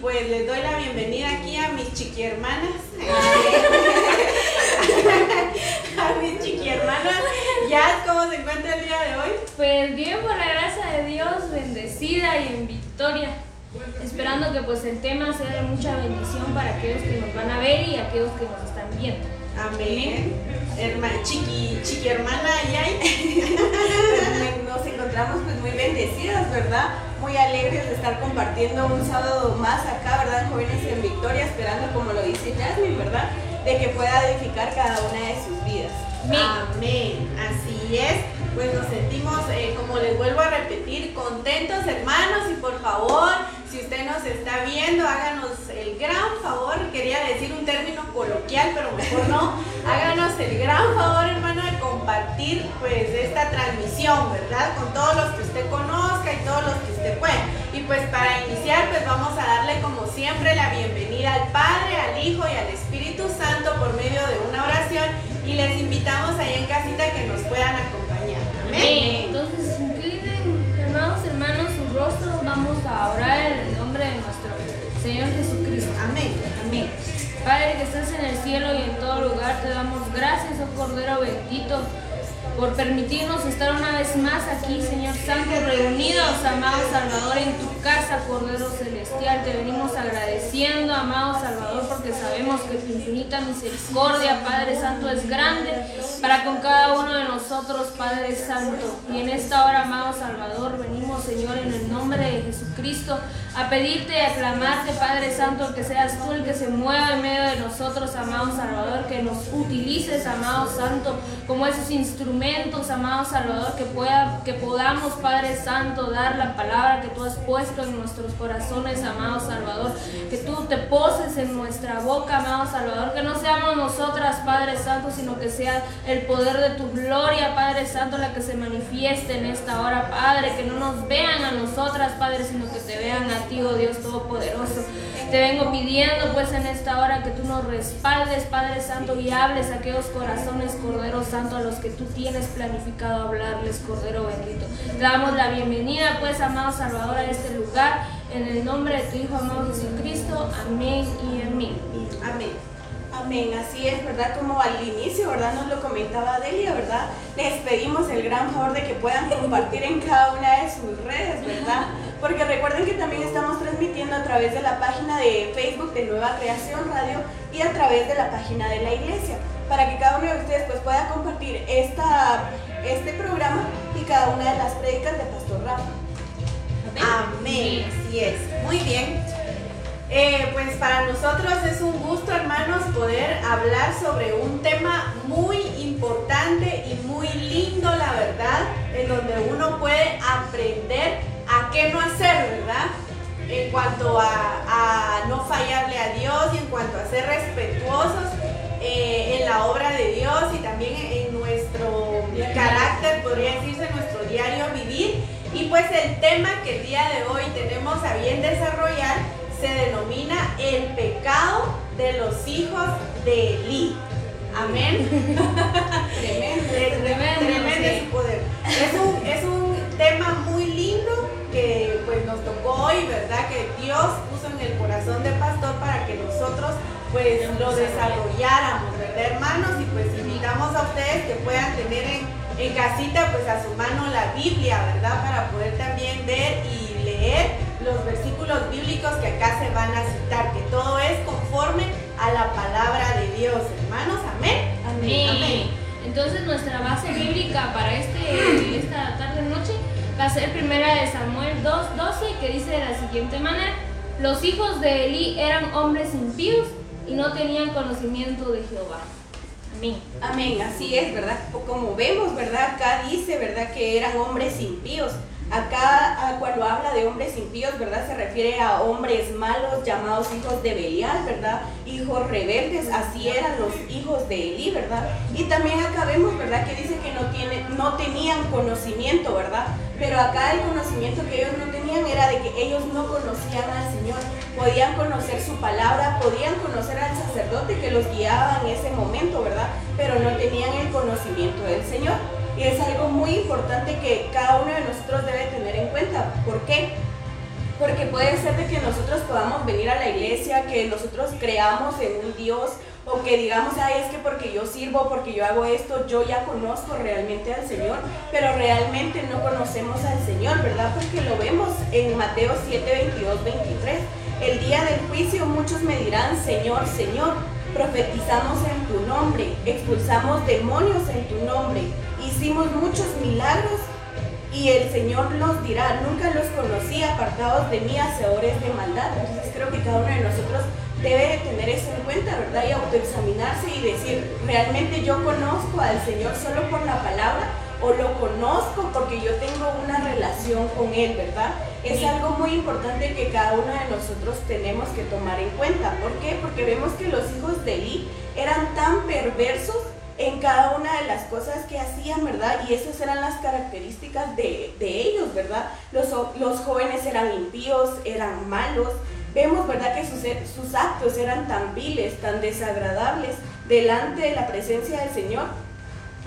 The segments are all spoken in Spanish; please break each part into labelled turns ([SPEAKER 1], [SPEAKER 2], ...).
[SPEAKER 1] pues les doy la bienvenida aquí a mis chiqui hermanas. a mis chiqui hermanas. Ya, ¿cómo se encuentra el día de hoy?
[SPEAKER 2] Pues bien, por la gracia de Dios, bendecida y en victoria. Esperando que pues el tema sea de mucha bendición para aquellos que nos van a ver y aquellos que nos están viendo.
[SPEAKER 1] Amén. Hermana, chiqui, chiqui hermana Yay.
[SPEAKER 3] Nos encontramos pues muy bendecidas, ¿verdad? Muy alegres de estar compartiendo un sábado más acá, ¿verdad? Jóvenes en Victoria, esperando, como lo dice Jasmine, ¿verdad? De que pueda edificar cada una de sus vidas.
[SPEAKER 1] Amén. Así es. Pues nos sentimos, eh, como les vuelvo a repetir, contentos hermanos y por favor, si usted nos está viendo, háganos el gran favor, quería decir un término coloquial, pero mejor no, háganos el gran favor hermano de compartir pues esta transmisión, ¿verdad? Con todos los que usted conozca y todos los que usted pueda. Y pues para iniciar pues vamos a darle como siempre la bienvenida al Padre, al Hijo y al Espíritu Santo por medio de una oración y les invitamos ahí en casita que nos puedan acompañar. Amén.
[SPEAKER 2] Entonces, inclinen, hermanos, hermanos, rostros. Vamos a orar en el nombre de nuestro Señor Jesucristo.
[SPEAKER 1] Amén.
[SPEAKER 2] Amén. Padre que estás en el cielo y en todo lugar, te damos gracias, oh Cordero bendito, por permitirnos estar una vez más aquí, Señor Santo, reunidos, amado Salvador, en tu casa, Cordero Celestial. Te venimos agradeciendo, amado Salvador, porque sabemos que tu infinita misericordia, Padre Santo, es grande para con cada uno de nosotros, Padre Santo. Y en esta hora, amado Salvador, venimos, Señor, en el nombre de Jesucristo, a pedirte y a clamarte, Padre Santo, que seas tú el que se mueva en medio de nosotros, amado Salvador, que nos utilices, amado Santo, como esos instrumentos, amado Salvador, que, pueda, que podamos, Padre Santo, dar la palabra que tú has puesto en nuestros corazones, amado Salvador, que tú te poses en nuestra boca, amado Salvador, que no seamos nosotras, Padre Santo, sino que sea el poder de tu gloria, Padre Santo, la que se manifieste en esta hora, Padre, que no nos vean a nosotras, Padre, sino que te vean a ti, oh Dios Todopoderoso. Te vengo pidiendo, pues, en esta hora que tú nos respaldes, Padre Santo, y hables a aquellos corazones, Cordero Santo, a los que tú tienes planificado hablarles, Cordero bendito. Te damos la bienvenida, pues, amado Salvador, a este lugar, en el nombre de tu Hijo amado Jesucristo. Amén y amén.
[SPEAKER 1] Amén.
[SPEAKER 3] Amén, así es, ¿verdad? Como al inicio, ¿verdad? Nos lo comentaba Delia, ¿verdad? Les pedimos el gran favor de que puedan compartir en cada una de sus redes, ¿verdad? Porque recuerden que también estamos transmitiendo a través de la página de Facebook de Nueva Creación Radio y a través de la página de la iglesia, para que cada uno de ustedes pues pueda compartir esta, este programa y cada una de las prédicas de Pastor Rafa.
[SPEAKER 1] Amén. Así es. Muy bien. Eh, pues para nosotros es un gusto, hermanos, poder hablar sobre un tema muy importante y muy lindo, la verdad, en donde uno puede aprender a qué no hacer, ¿verdad? En cuanto a, no fallarle a Dios y en cuanto a ser respetuosos eh, en la obra de Dios y también en nuestro carácter, podría decirse, en nuestro diario vivir. Y pues el tema que el día de hoy tenemos a bien desarrollar se denomina el pecado de los hijos de Eli. Amén.
[SPEAKER 3] Tremendo.
[SPEAKER 2] Tremendo,
[SPEAKER 1] tremendo
[SPEAKER 2] sí.
[SPEAKER 1] su poder. Es un, es un tema muy lindo que pues nos tocó hoy, ¿verdad? Que Dios puso en el corazón del pastor para que nosotros pues lo desarrolláramos, ¿verdad, hermanos? Y pues invitamos a ustedes que puedan tener en, en casita pues a su mano la Biblia, ¿verdad? Para poder también ver y leer los versículos bíblicos que acá se van a citar, que todo es conforme a la palabra de Dios, hermanos. Amén.
[SPEAKER 2] Amén. Entonces nuestra base bíblica para este, esta tarde noche va a ser primera de Samuel 2.12 que dice de la siguiente manera, los hijos de Eli eran hombres impíos y no tenían conocimiento de Jehová. Amén.
[SPEAKER 3] Amén, así es, ¿verdad? Como vemos, ¿verdad? Acá dice, ¿verdad? Que eran hombres impíos. Acá ah, cuando habla de hombres impíos, ¿verdad? Se refiere a hombres malos llamados hijos de Belial, ¿verdad? Hijos rebeldes, así eran los hijos de Eli, ¿verdad? Y también acá vemos, ¿verdad? Que dice que no, tiene, no tenían conocimiento, ¿verdad? Pero acá el conocimiento que ellos no tenían era de que ellos no conocían al Señor. Podían conocer su palabra, podían conocer al sacerdote que los guiaba en ese momento, ¿verdad? Pero no tenían el conocimiento del Señor. Y es algo muy importante que cada uno de nosotros debe tener en cuenta. ¿Por qué? Porque puede ser de que nosotros podamos venir a la iglesia, que nosotros creamos en un Dios o que digamos, ay, es que porque yo sirvo, porque yo hago esto, yo ya conozco realmente al Señor, pero realmente no conocemos al Señor, ¿verdad? Porque lo vemos en Mateo 7, 22, 23. El día del juicio muchos me dirán, Señor, Señor, profetizamos en tu nombre, expulsamos demonios en tu nombre, hicimos muchos milagros y el Señor nos dirá, nunca los conocí apartados de mí, hacedores de maldad. Entonces creo que cada uno de nosotros debe tener eso en cuenta, ¿verdad? Y autoexaminarse y decir, ¿realmente yo conozco al Señor solo por la palabra? ¿O lo conozco porque yo tengo una relación con Él, ¿verdad? Es algo muy importante que cada uno de nosotros tenemos que tomar en cuenta. ¿Por qué? Porque vemos que los hijos de Eli eran tan perversos en cada una de las cosas que hacían, ¿verdad? Y esas eran las características de, ellos, ¿verdad? Los, los jóvenes eran impíos, eran malos, vemos, ¿verdad?, que sus, sus actos eran tan viles, tan desagradables delante de la presencia del Señor.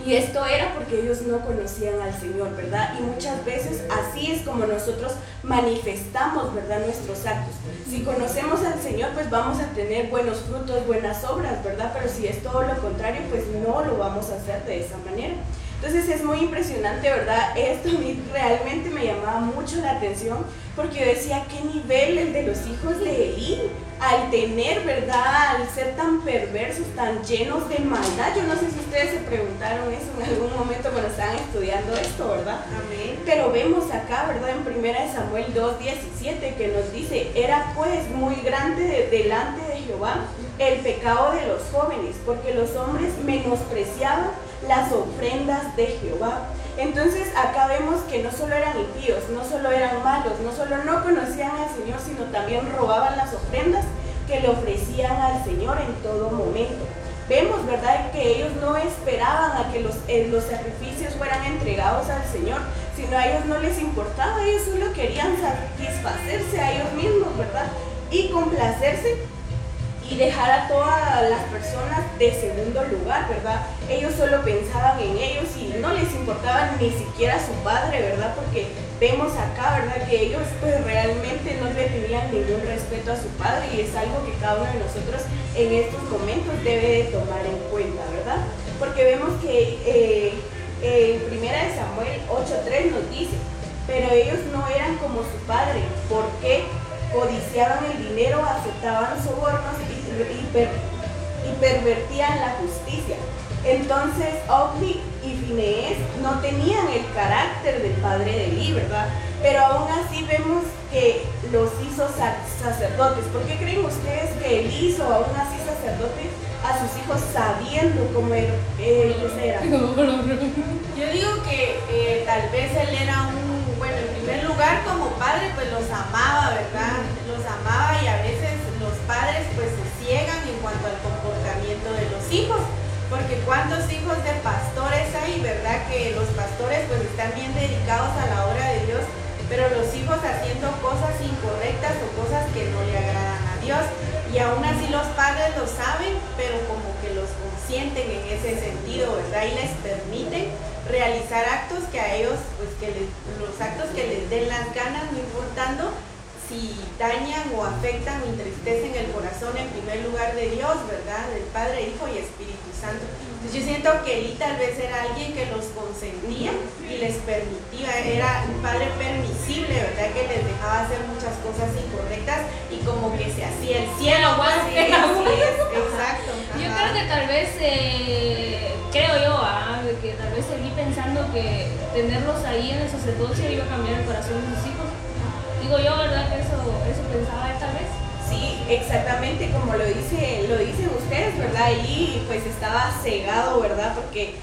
[SPEAKER 3] Y esto era porque ellos no conocían al Señor, ¿verdad? Y muchas veces así es como nosotros manifestamos, ¿verdad? Nuestros actos. Si conocemos al Señor, pues vamos a tener buenos frutos, buenas obras, ¿verdad? Pero si es todo lo contrario, pues no lo vamos a hacer de esa manera. Entonces es muy impresionante, ¿verdad? Esto a mí realmente me llamaba mucho la atención porque yo decía, ¿qué nivel el de los hijos de Elí? Al tener, ¿verdad? Al ser tan perversos, tan llenos de maldad. Yo no sé si ustedes se preguntaron eso en algún momento cuando estaban estudiando esto, ¿verdad? Amén. Pero vemos acá, ¿verdad? En 1 Samuel 2.17 que nos dice, era pues muy grande delante de Jehová el pecado de los jóvenes, porque los hombres menospreciaban las ofrendas de Jehová. Entonces acá vemos que no solo eran impíos, no solo eran malos, no solo no conocían al Señor, sino también robaban las ofrendas que le ofrecían al Señor en todo momento. Vemos, ¿verdad?, que ellos no esperaban a que los, eh, los sacrificios fueran entregados al Señor, sino a ellos no les importaba, ellos solo querían satisfacerse a ellos mismos, ¿verdad? Y complacerse y dejar a todas las personas de segundo lugar, ¿verdad? Ellos solo pensaban en ellos y no les importaba ni siquiera su padre, ¿verdad? Porque vemos acá, ¿verdad? Que ellos pues realmente no le tenían ningún respeto a su padre y es algo que cada uno de nosotros en estos momentos debe de tomar en cuenta, ¿verdad? Porque vemos que eh, en primera de Samuel 8.3 nos dice, pero ellos no eran como su padre, ¿por qué? codiciaban el dinero, aceptaban sobornos y, pervertían la justicia. Entonces, Ogni y Phineas no tenían el carácter del padre de Eli, ¿verdad? Pero aún así vemos que los hizo sacerdotes. ¿Por qué creen ustedes que él hizo aún así sacerdotes a sus hijos sabiendo cómo ellos eran?
[SPEAKER 1] Yo digo que eh, tal vez él era un bueno, en primer lugar como padre pues los amaba, ¿verdad? Los amaba y a veces los padres pues se ciegan en cuanto al comportamiento de los hijos, porque cuántos hijos de pastores hay, ¿verdad? Que los pastores pues están bien dedicados a la obra de Dios, pero los hijos haciendo cosas incorrectas o cosas que no le agradan a Dios. Y aún así los padres lo saben, pero como que los consienten en ese sentido, ¿verdad? Y les permiten realizar actos que a ellos, pues que los actos que les den las ganas, no importando si dañan o afectan o entristecen el corazón en primer lugar de Dios, ¿verdad? Del Padre, Hijo y Espíritu Santo. Entonces yo siento que él tal vez era alguien que los consentía y les permitía, era un padre permisible, ¿verdad? Que les dejaba hacer muchas cosas incorrectas y como que se hacía el cielo.
[SPEAKER 2] Sí, exacto. Yo creo que tal vez... Eh, creo yo, ah, que tal vez seguí pensando que tenerlos ahí en el sacerdocio iba a cambiar el corazón de sus hijos. Digo yo, ¿verdad? Que eso, eso pensaba tal vez.
[SPEAKER 3] Sí, exactamente como lo dice, lo dicen ustedes, ¿verdad? Y pues estaba cegado, ¿verdad? Porque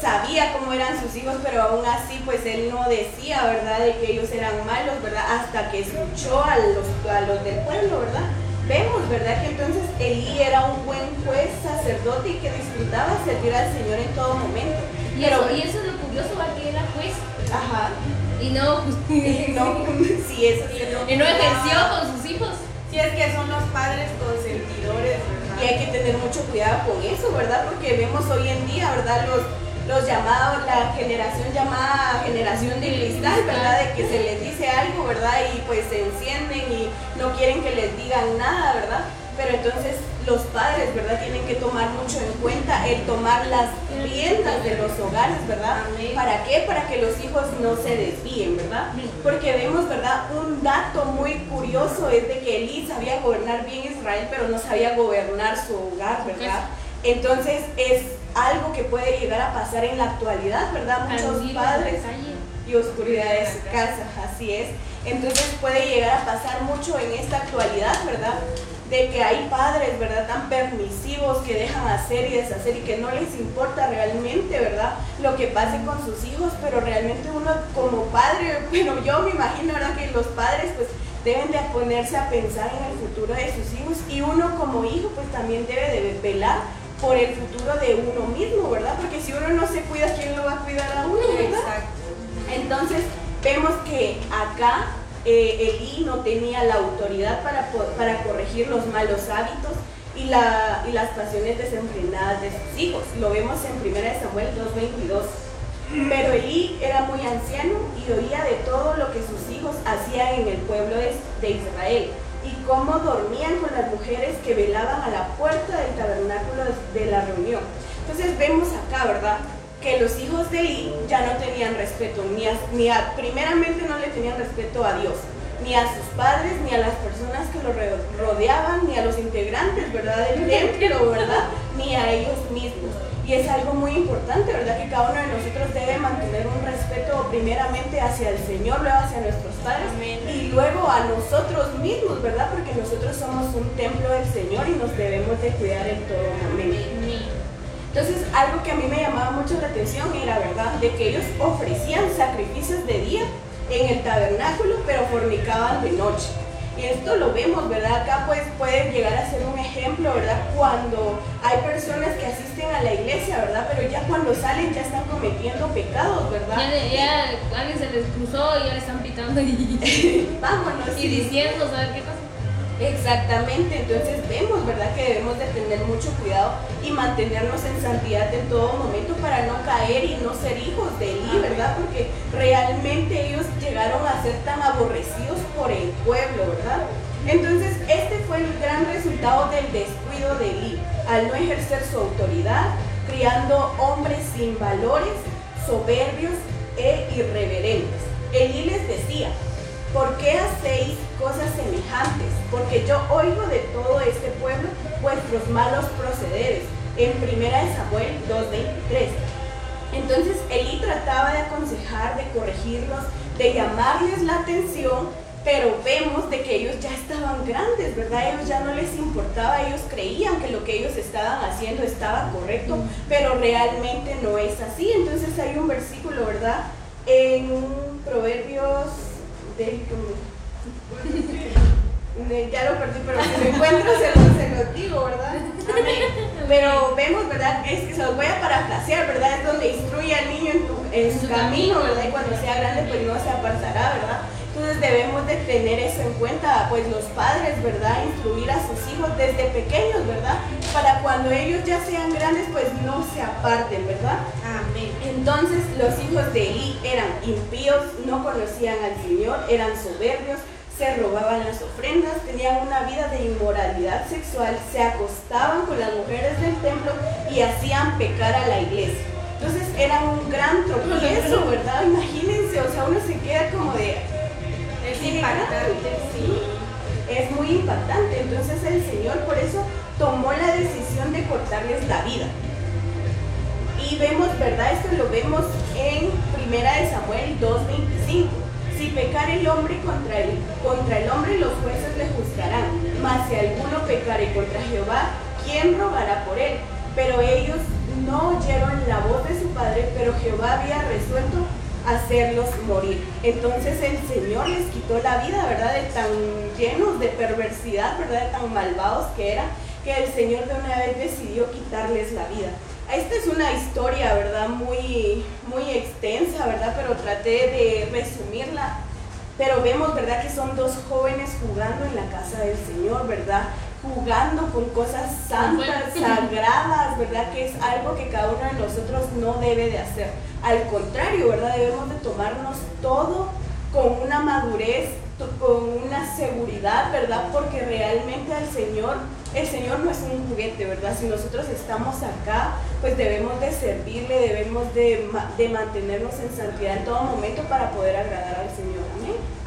[SPEAKER 3] sabía cómo eran sus hijos, pero aún así pues él no decía, ¿verdad? De que ellos eran malos, ¿verdad? Hasta que escuchó a los, a los del pueblo, ¿verdad? Vemos, ¿verdad? Que entonces Elí era un buen juez, sacerdote y que disfrutaba servir al Señor en todo momento.
[SPEAKER 2] Y, eso, y eso es lo curioso, que era juez.
[SPEAKER 3] Ajá.
[SPEAKER 2] Y no,
[SPEAKER 3] y no, sí, eso sí,
[SPEAKER 2] no. Y no ejerció con sus hijos.
[SPEAKER 1] Sí, es que son los padres consentidores, ¿verdad?
[SPEAKER 3] Y hay que tener mucho cuidado con eso, ¿verdad? Porque vemos hoy en día, ¿verdad? Los, los llamados, la generación llamada generación de cristal, ¿verdad? De que se les dice algo, ¿verdad? Y pues se encienden y no quieren que les digan nada, ¿verdad? Pero entonces los padres, ¿verdad? Tienen que tomar mucho en cuenta el tomar las riendas de los hogares, ¿verdad? ¿Para qué? Para que los hijos no se desvíen, ¿verdad? Porque vemos, ¿verdad? Un dato muy curioso es de que Elí sabía gobernar bien Israel, pero no sabía gobernar su hogar, ¿verdad? Entonces es algo que puede llegar a pasar en la actualidad, ¿verdad? Muchos padres y oscuridad de su casa, así es. Entonces puede llegar a pasar mucho en esta actualidad, ¿verdad? De que hay padres, ¿verdad? Tan permisivos que dejan hacer y deshacer y que no les importa realmente, ¿verdad? Lo que pase con sus hijos, pero realmente uno como padre, bueno, yo me imagino, ¿verdad? Que los padres pues deben de ponerse a pensar en el futuro de sus hijos y uno como hijo pues también debe de velar por el futuro de uno mismo, ¿verdad? Porque si uno no se cuida, ¿quién lo va a cuidar a uno, ¿verdad? Exacto. Entonces, vemos que acá eh, Elí no tenía la autoridad para, para corregir los malos hábitos y, y las pasiones desenfrenadas de sus hijos. Lo vemos en 1 Samuel 2.22. Pero Elí era muy anciano y oía de todo lo que sus hijos hacían en el pueblo de Israel y cómo dormían con las mujeres que velaban a la puerta del tabernáculo de la reunión. Entonces vemos acá, ¿verdad? Que los hijos de Eli ya no tenían respeto, ni ni a, primeramente no le tenían respeto a Dios, ni a sus padres, ni a las personas que lo rodeaban, ni a los integrantes, ¿verdad? Del templo, ¿verdad? Ni a ellos mismos. Y es algo muy importante, ¿verdad? Que cada uno de nosotros debe mantener un respeto primeramente hacia el Señor, luego hacia nuestros padres y luego a nosotros mismos, ¿verdad? Porque nosotros somos un templo del Señor y nos debemos de cuidar en todo momento. Entonces, algo que a mí me llamaba mucho la atención era, ¿verdad? De que ellos ofrecían sacrificios de día en el tabernáculo, pero fornicaban de noche. Y esto lo vemos, ¿verdad? Acá pues puede llegar a ser un ejemplo, ¿verdad? Cuando hay personas que asisten a la iglesia, ¿verdad? Pero ya cuando salen ya están cometiendo pecados, ¿verdad?
[SPEAKER 2] Ya, alguien se les cruzó y ya le están pitando y,
[SPEAKER 3] Vámonos,
[SPEAKER 2] y diciendo, ¿sabes qué pasa?
[SPEAKER 3] Exactamente, entonces vemos, ¿verdad? Que debemos de tener mucho cuidado y mantenernos en santidad en todo momento para no caer y no ser hijos de Eli, ¿verdad? Porque realmente ellos llegaron a ser tan aborrecidos por el pueblo, ¿verdad? Entonces, este fue el gran resultado del descuido de Eli, al no ejercer su autoridad, criando hombres sin valores, soberbios e irreverentes. Eli les decía, ¿por qué hacéis cosas semejantes? Porque yo oigo de todo este pueblo vuestros malos procederes. En primera de Samuel 2.23. Entonces Elí trataba de aconsejar, de corregirlos, de llamarles la atención, pero vemos de que ellos ya estaban grandes, ¿verdad? Ellos ya no les importaba, ellos creían que lo que ellos estaban haciendo estaba correcto, pero realmente no es así. Entonces hay un versículo, ¿verdad? En Proverbios ya lo perdí, pero si me encuentro se lo, se digo, ¿verdad? Pero vemos, ¿verdad? Es que se los voy a parafrasear, ¿verdad? Es donde instruye al niño en, su camino, ¿verdad? Y cuando sea grande, pues no se apartará, ¿verdad? Entonces debemos de tener eso en cuenta, pues los padres, ¿verdad? Instruir a sus hijos desde pequeños, ¿verdad? Para cuando ellos ya sean grandes, pues no se aparten, ¿verdad? Amén. Entonces los hijos de Eli eran impíos, no conocían al Señor, eran soberbios, se robaban las ofrendas, tenían una vida de inmoralidad sexual, se acostaban con las mujeres del templo y hacían pecar a la iglesia. Entonces era un gran tropiezo, ¿verdad? Imagínense, o sea, uno se queda como de...
[SPEAKER 1] Es sí.
[SPEAKER 3] Es muy impactante. Entonces el Señor por eso tomó la decisión de cortarles la vida. Y vemos, ¿verdad? Esto lo vemos en Primera de Samuel 2.25 si pecar el hombre contra el, contra el hombre, los jueces le juzgarán. Mas si alguno pecare contra Jehová, ¿quién rogará por él? Pero ellos no oyeron la voz de su padre, pero Jehová había resuelto hacerlos morir. Entonces el Señor les quitó la vida, ¿verdad? De tan llenos de perversidad, ¿verdad? De tan malvados que eran, que el Señor de una vez decidió quitarles la vida. Esta es una historia, ¿verdad? Muy, muy extensa, ¿verdad? Pero traté de resumirla. Pero vemos, ¿verdad? Que son dos jóvenes jugando en la casa del Señor, ¿verdad? jugando con cosas santas, sagradas, ¿verdad? Que es algo que cada uno de nosotros no debe de hacer. Al contrario, ¿verdad? Debemos de tomarnos todo con una madurez, con una seguridad, ¿verdad? Porque realmente al Señor, el Señor no es un juguete, ¿verdad? Si nosotros estamos acá, pues debemos de servirle, debemos de, de mantenernos en santidad en todo momento para poder agradar al Señor.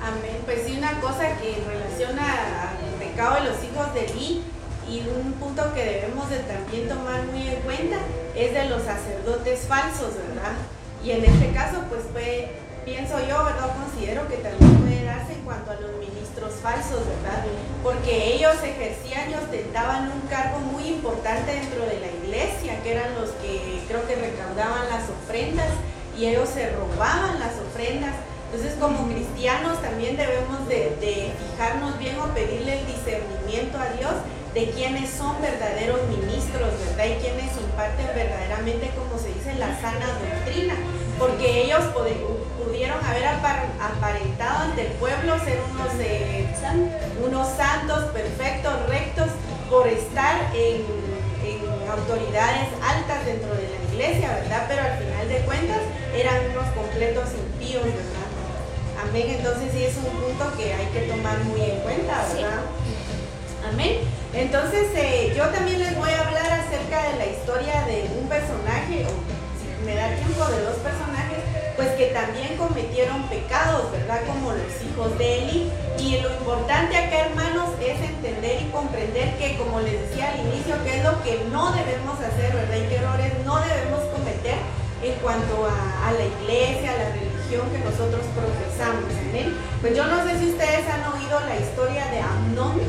[SPEAKER 3] Amén.
[SPEAKER 1] Pues sí, una cosa que en relación al pecado de los hijos de Eli y un punto que debemos de también tomar muy en cuenta es de los sacerdotes falsos, ¿verdad? Y en este caso, pues fue, pienso yo, ¿verdad? Considero que también puede darse en cuanto a los ministros falsos, ¿verdad? Porque ellos ejercían y ostentaban un cargo muy importante dentro de la iglesia, que eran los que creo que recaudaban las ofrendas y ellos se robaban las ofrendas entonces como cristianos también debemos de, fijarnos bien o pedirle el discernimiento a Dios de quiénes son verdaderos ministros, ¿verdad? Y quienes imparten verdaderamente, como se dice, la sana doctrina. Porque ellos pudieron haber aparentado ante el pueblo ser unos, eh, unos santos perfectos, rectos, por estar en, en autoridades altas dentro de la iglesia, ¿verdad? Pero al final de cuentas eran unos completos impíos, ¿verdad? Amén. Entonces sí es un punto que hay que tomar muy en cuenta, ¿verdad? Amén. Entonces eh, yo también les voy a hablar acerca de la historia de un personaje, o si me da tiempo, de dos personajes, pues que también cometieron pecados, ¿verdad? Como los hijos de Eli. Y lo importante acá, hermanos, es entender y comprender que, como les decía al inicio, qué es lo que no debemos hacer, ¿verdad? Y qué errores no debemos cometer en cuanto a, la iglesia, a la religión que nosotros profesamos. Pues yo no sé si ustedes han oído la historia de Amnón.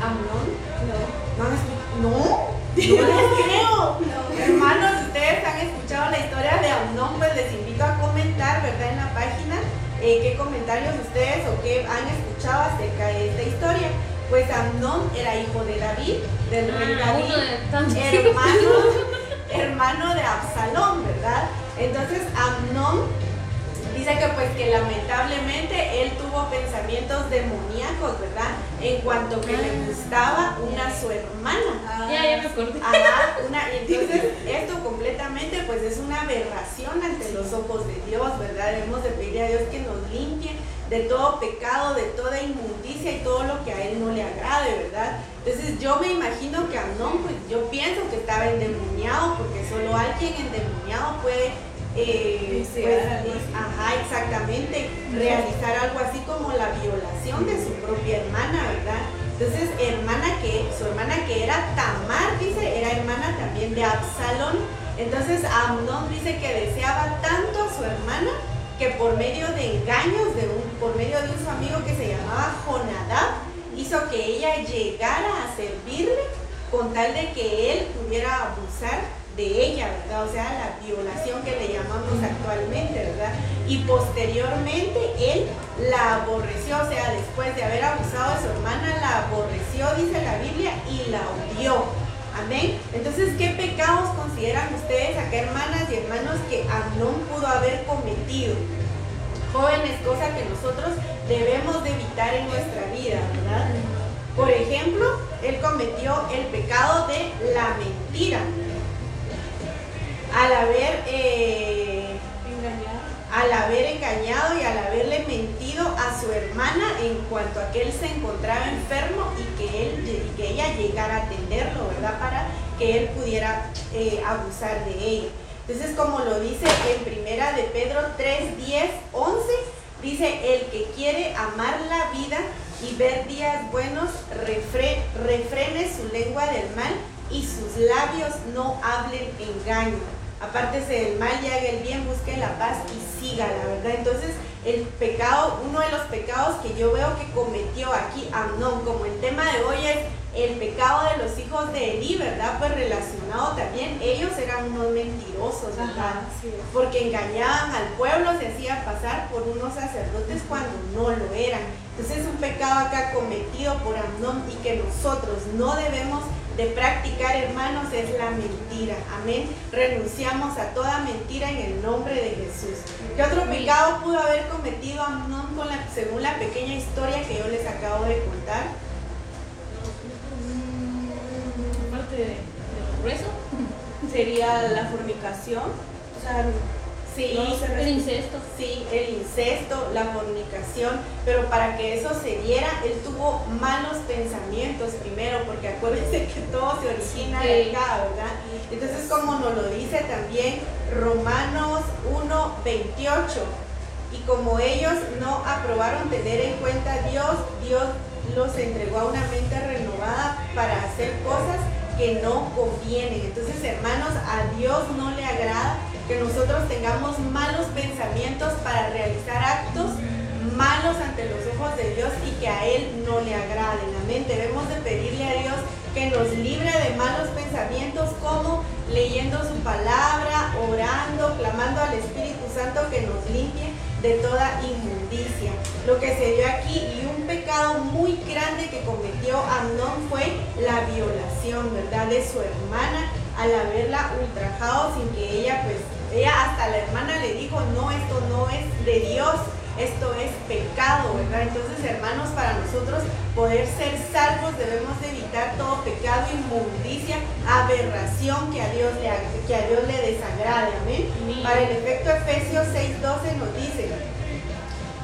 [SPEAKER 1] Amnón. No. ¿No? ¿No? creo. Hermanos, si ustedes han escuchado la historia de Amnón, pues les invito a comentar, ¿verdad? En la página, eh, qué comentarios ustedes o qué han escuchado acerca de esta historia. Pues Amnón era hijo de David, del rey ah, David, hermano, hermano de Absalón, ¿verdad? Entonces Amnón dice que pues que lamentablemente él tuvo pensamientos demoníacos, ¿verdad? En cuanto que le ah. gustaba una su hermana.
[SPEAKER 2] ya, ya me acordé.
[SPEAKER 1] Una, entonces esto completamente pues es una aberración ante los ojos de Dios, ¿verdad? Debemos de pedir a Dios que nos limpie de todo pecado, de toda inmundicia y todo lo que a él no le agrade, ¿verdad? Entonces yo me imagino que Amnón, pues yo pienso que estaba endemoniado, porque solo alguien endemoniado puede, eh, pues, ajá, exactamente, realizar algo así como la violación de su propia hermana, ¿verdad? Entonces, hermana que, su hermana que era Tamar, dice, era hermana también de Absalón. Entonces, Amnón dice que deseaba tanto a su hermana que por medio de engaños, de un, por medio de un su amigo que se llamaba Jonadab, hizo que ella llegara a servirle con tal de que él pudiera abusar de ella, ¿verdad? O sea, la violación que le llamamos actualmente, ¿verdad? Y posteriormente él la aborreció, o sea, después de haber abusado de su hermana, la aborreció, dice la Biblia, y la odió. Amén. Entonces, ¿qué pecados consideran ustedes acá, hermanas y hermanos, que Amnón pudo haber cometido? jóvenes, cosa que nosotros debemos de evitar en nuestra vida, ¿verdad? Por ejemplo, él cometió el pecado de la mentira. Al haber, eh, al haber engañado y al haberle mentido a su hermana en cuanto a que él se encontraba enfermo y que, él, que ella llegara a atenderlo, ¿verdad? Para que él pudiera eh, abusar de ella. Entonces, como lo dice en primera de Pedro 3, 10, 11, dice, el que quiere amar la vida y ver días buenos, refrene su lengua del mal y sus labios no hablen engaño. Apártese del mal y haga el bien, busque la paz y siga, la verdad. Entonces, el pecado, uno de los pecados que yo veo que cometió aquí Amnón, como el tema de hoy es el pecado de los hijos de Eli, ¿verdad? Pues relacionado también, ellos eran unos mentirosos, ¿verdad? Porque engañaban al pueblo, se hacían pasar por unos sacerdotes cuando no lo eran. Entonces es un pecado acá cometido por Amnón y que nosotros no debemos de practicar, hermanos, es la mentira. Amén. Renunciamos a toda mentira en el nombre de Jesús. ¿Qué otro pecado pudo haber cometido Amnón con la, según la pequeña historia que yo les acabo de contar?
[SPEAKER 2] Mm, parte de, de lo grueso
[SPEAKER 3] sería la fornicación. O sea,
[SPEAKER 1] Sí,
[SPEAKER 2] el incesto.
[SPEAKER 1] Sí, el incesto, la fornicación, pero para que eso se diera, él tuvo malos pensamientos primero, porque acuérdense que todo se origina de acá, ¿verdad? Entonces, como nos lo dice también Romanos 1, 28, y como ellos no aprobaron tener en cuenta a Dios, Dios los entregó a una mente renovada para hacer cosas que no convienen. Entonces, hermanos, a Dios no le agrada que nosotros tengamos malos pensamientos para realizar actos malos ante los ojos de Dios y que a Él no le agraden. Amén. Debemos de pedirle a Dios que nos libre de malos pensamientos como leyendo su palabra, orando, clamando al Espíritu Santo que nos limpie de toda inmundicia. Lo que se dio aquí y un pecado muy grande que cometió Amnón fue la violación, ¿verdad? De su hermana al haberla ultrajado sin que ella, pues, ella hasta la hermana le dijo, no, esto no es de Dios, esto es pecado, ¿verdad? Entonces, hermanos, para nosotros poder ser salvos debemos evitar todo pecado, inmundicia, aberración que a Dios le, que a Dios le desagrade, amén. Para el efecto Efesios 6:12 nos dice,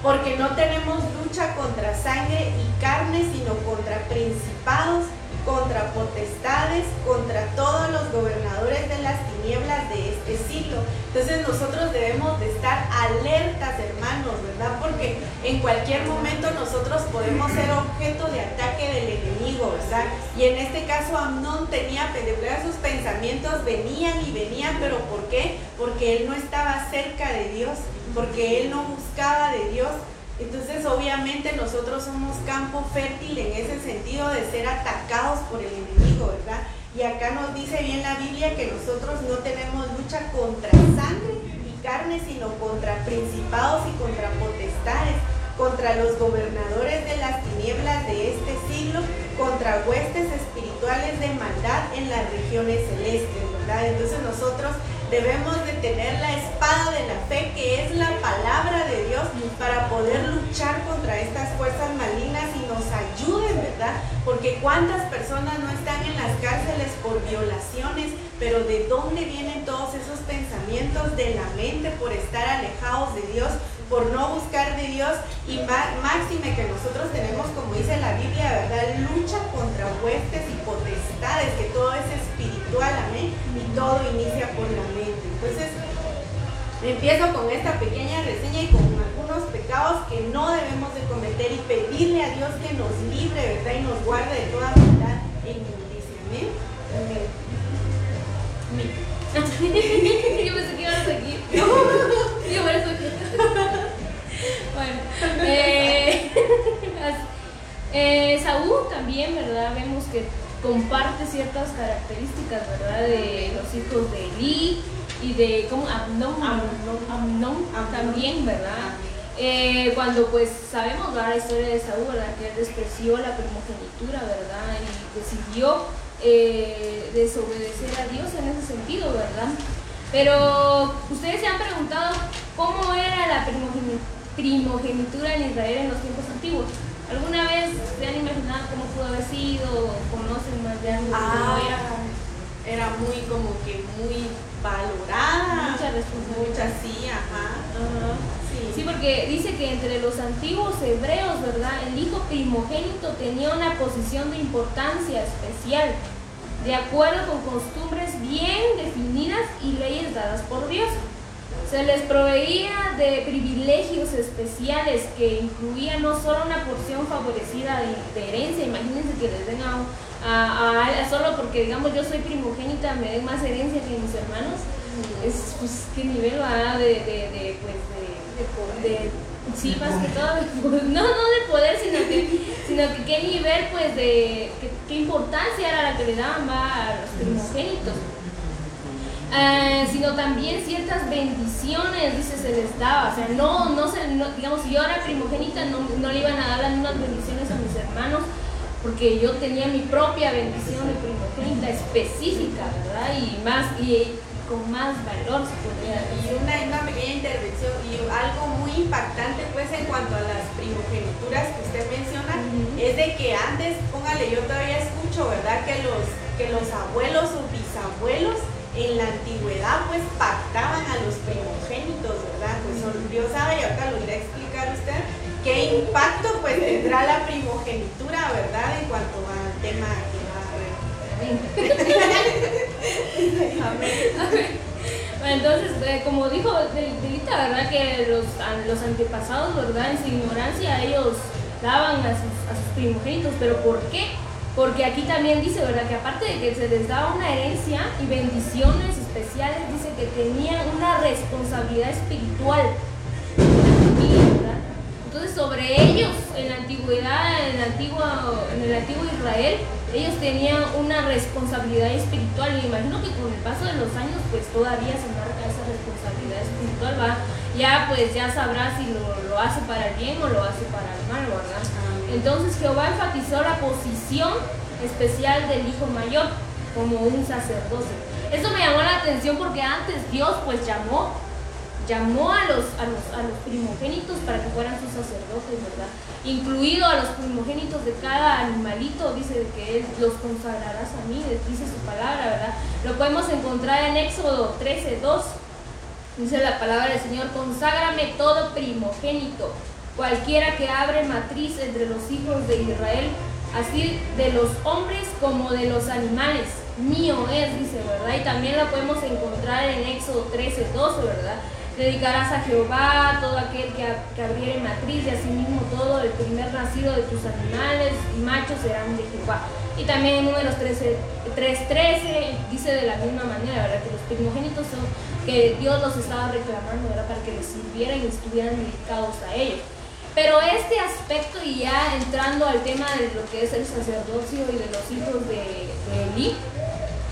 [SPEAKER 1] porque no tenemos lucha contra sangre y carne, sino contra principados contra potestades, contra todos los gobernadores de las tinieblas de este siglo. Entonces nosotros debemos de estar alertas, hermanos, ¿verdad? Porque en cualquier momento nosotros podemos ser objeto de ataque del enemigo, ¿verdad? Y en este caso Amnón tenía, sus pensamientos venían y venían, pero ¿por qué? Porque él no estaba cerca de Dios, porque él no buscaba de Dios entonces, obviamente, nosotros somos campo fértil en ese sentido de ser atacados por el enemigo, ¿verdad? Y acá nos dice bien la Biblia que nosotros no tenemos lucha contra sangre y carne, sino contra principados y contra potestades, contra los gobernadores de las tinieblas de este siglo, contra huestes espirituales de maldad en las regiones celestes, ¿verdad? Entonces nosotros debemos de tener la espada de la fe, que es la palabra de Dios, para poder luchar contra estas fuerzas malignas y nos ayuden, ¿verdad? Porque cuántas personas no están en las cárceles por violaciones, pero ¿de dónde vienen todos esos pensamientos de la mente por estar alejados de Dios? por no buscar de Dios y máxime que nosotros tenemos, como dice la Biblia, ¿verdad? Lucha contra huestes y potestades, que todo es espiritual, amén, y todo inicia por la mente. Entonces, empiezo con esta pequeña reseña y con algunos pecados que no debemos de cometer y pedirle a Dios que nos libre, ¿verdad? Y nos guarde de toda maldad e inmundicia, amén. amén.
[SPEAKER 2] Yo pensé que ibas aquí. Yo por eso bueno, eh, eh, Saúl también, ¿verdad? Vemos que comparte ciertas características, ¿verdad? De los hijos de Eli y de como Amnon, Amnon, también, ¿verdad? Eh, cuando pues sabemos la historia de Saúl, ¿verdad? Que él despreció la primogenitura, ¿verdad? Y decidió eh, desobedecer a Dios en ese sentido, ¿verdad? Pero ustedes se han preguntado cómo era la primogenitura en Israel en los tiempos antiguos. ¿Alguna vez se han imaginado cómo pudo haber sido? ¿Conocen más de algo?
[SPEAKER 1] Ah, era, era muy como que muy valorada.
[SPEAKER 2] Mucha responsabilidad.
[SPEAKER 1] Mucha, sí, ajá.
[SPEAKER 2] Sí. sí, porque dice que entre los antiguos hebreos, ¿verdad? El hijo primogénito tenía una posición de importancia especial de acuerdo con costumbres bien definidas y leyes dadas por Dios. Se les proveía de privilegios especiales que incluían no solo una porción favorecida de, herencia, imagínense que les den a, a, solo porque digamos yo soy primogénita, me den más herencia que mis hermanos, es pues qué nivel va de, de, de, pues, de Sí, más que todo, no, no de poder, sino que, sino que qué nivel, pues, de, qué, importancia era la que le daban a los primogénitos. Eh, sino también ciertas bendiciones, dice, se les daba. O sea, no, no se, digamos, si yo era primogénita, no, no, le iban a dar las mismas bendiciones a mis hermanos, porque yo tenía mi propia bendición de primogénita específica, ¿verdad? Y más, y con más valor, se podría
[SPEAKER 1] Y una, una pequeña intervención y algo muy impactante pues en cuanto a las primogenituras que usted menciona, es de que antes, póngale, yo todavía escucho, ¿verdad? Que los, que los abuelos o bisabuelos en la antigüedad pues pactaban a los primogénitos, ¿verdad? Pues Dios sabe, y ahorita lo irá a explicar usted, qué impacto pues tendrá la primogenitura, ¿verdad? En cuanto al tema que va a
[SPEAKER 2] Entonces, eh, como dijo Delita, ¿verdad? Que los, los antepasados, ¿verdad? En su ignorancia ellos daban a sus, a sus primogénitos, pero ¿por qué? Porque aquí también dice, ¿verdad? Que aparte de que se les daba una herencia y bendiciones especiales, dice que tenían una responsabilidad espiritual. Entonces, sobre ellos, en la antigüedad, en el antiguo, Israel, ellos tenían una responsabilidad espiritual. Y me imagino que con el paso de los años, pues todavía se marca esa responsabilidad espiritual. Ya, pues ya sabrá si lo, lo hace para el bien o lo hace para el mal, ¿verdad? Entonces Jehová enfatizó la posición especial del hijo mayor como un sacerdote. Eso me llamó la atención porque antes Dios pues llamó llamó a los, primogénitos para que fueran sus sacerdotes, ¿verdad? Incluido a los primogénitos de cada animalito, dice que Él los consagrarás a mí, dice su palabra, ¿verdad? Lo podemos encontrar en Éxodo 13, 2. Dice la palabra del Señor, conságrame todo primogénito, cualquiera que abre matriz entre los hijos de Israel, así de los hombres como de los animales. Mío es, dice, ¿verdad? Y también lo podemos encontrar en Éxodo 13, 12, ¿verdad? Dedicarás a Jehová todo aquel que, que abriere matriz y asimismo todo el primer nacido de tus animales y machos serán de Jehová. Y también en números 13, 3.13 dice de la misma manera, ¿verdad? Que los primogénitos son que Dios los estaba reclamando, ¿verdad? Para que les sirvieran y estuvieran dedicados a ellos. Pero este aspecto, y ya entrando al tema de lo que es el sacerdocio y de los hijos de, Eli,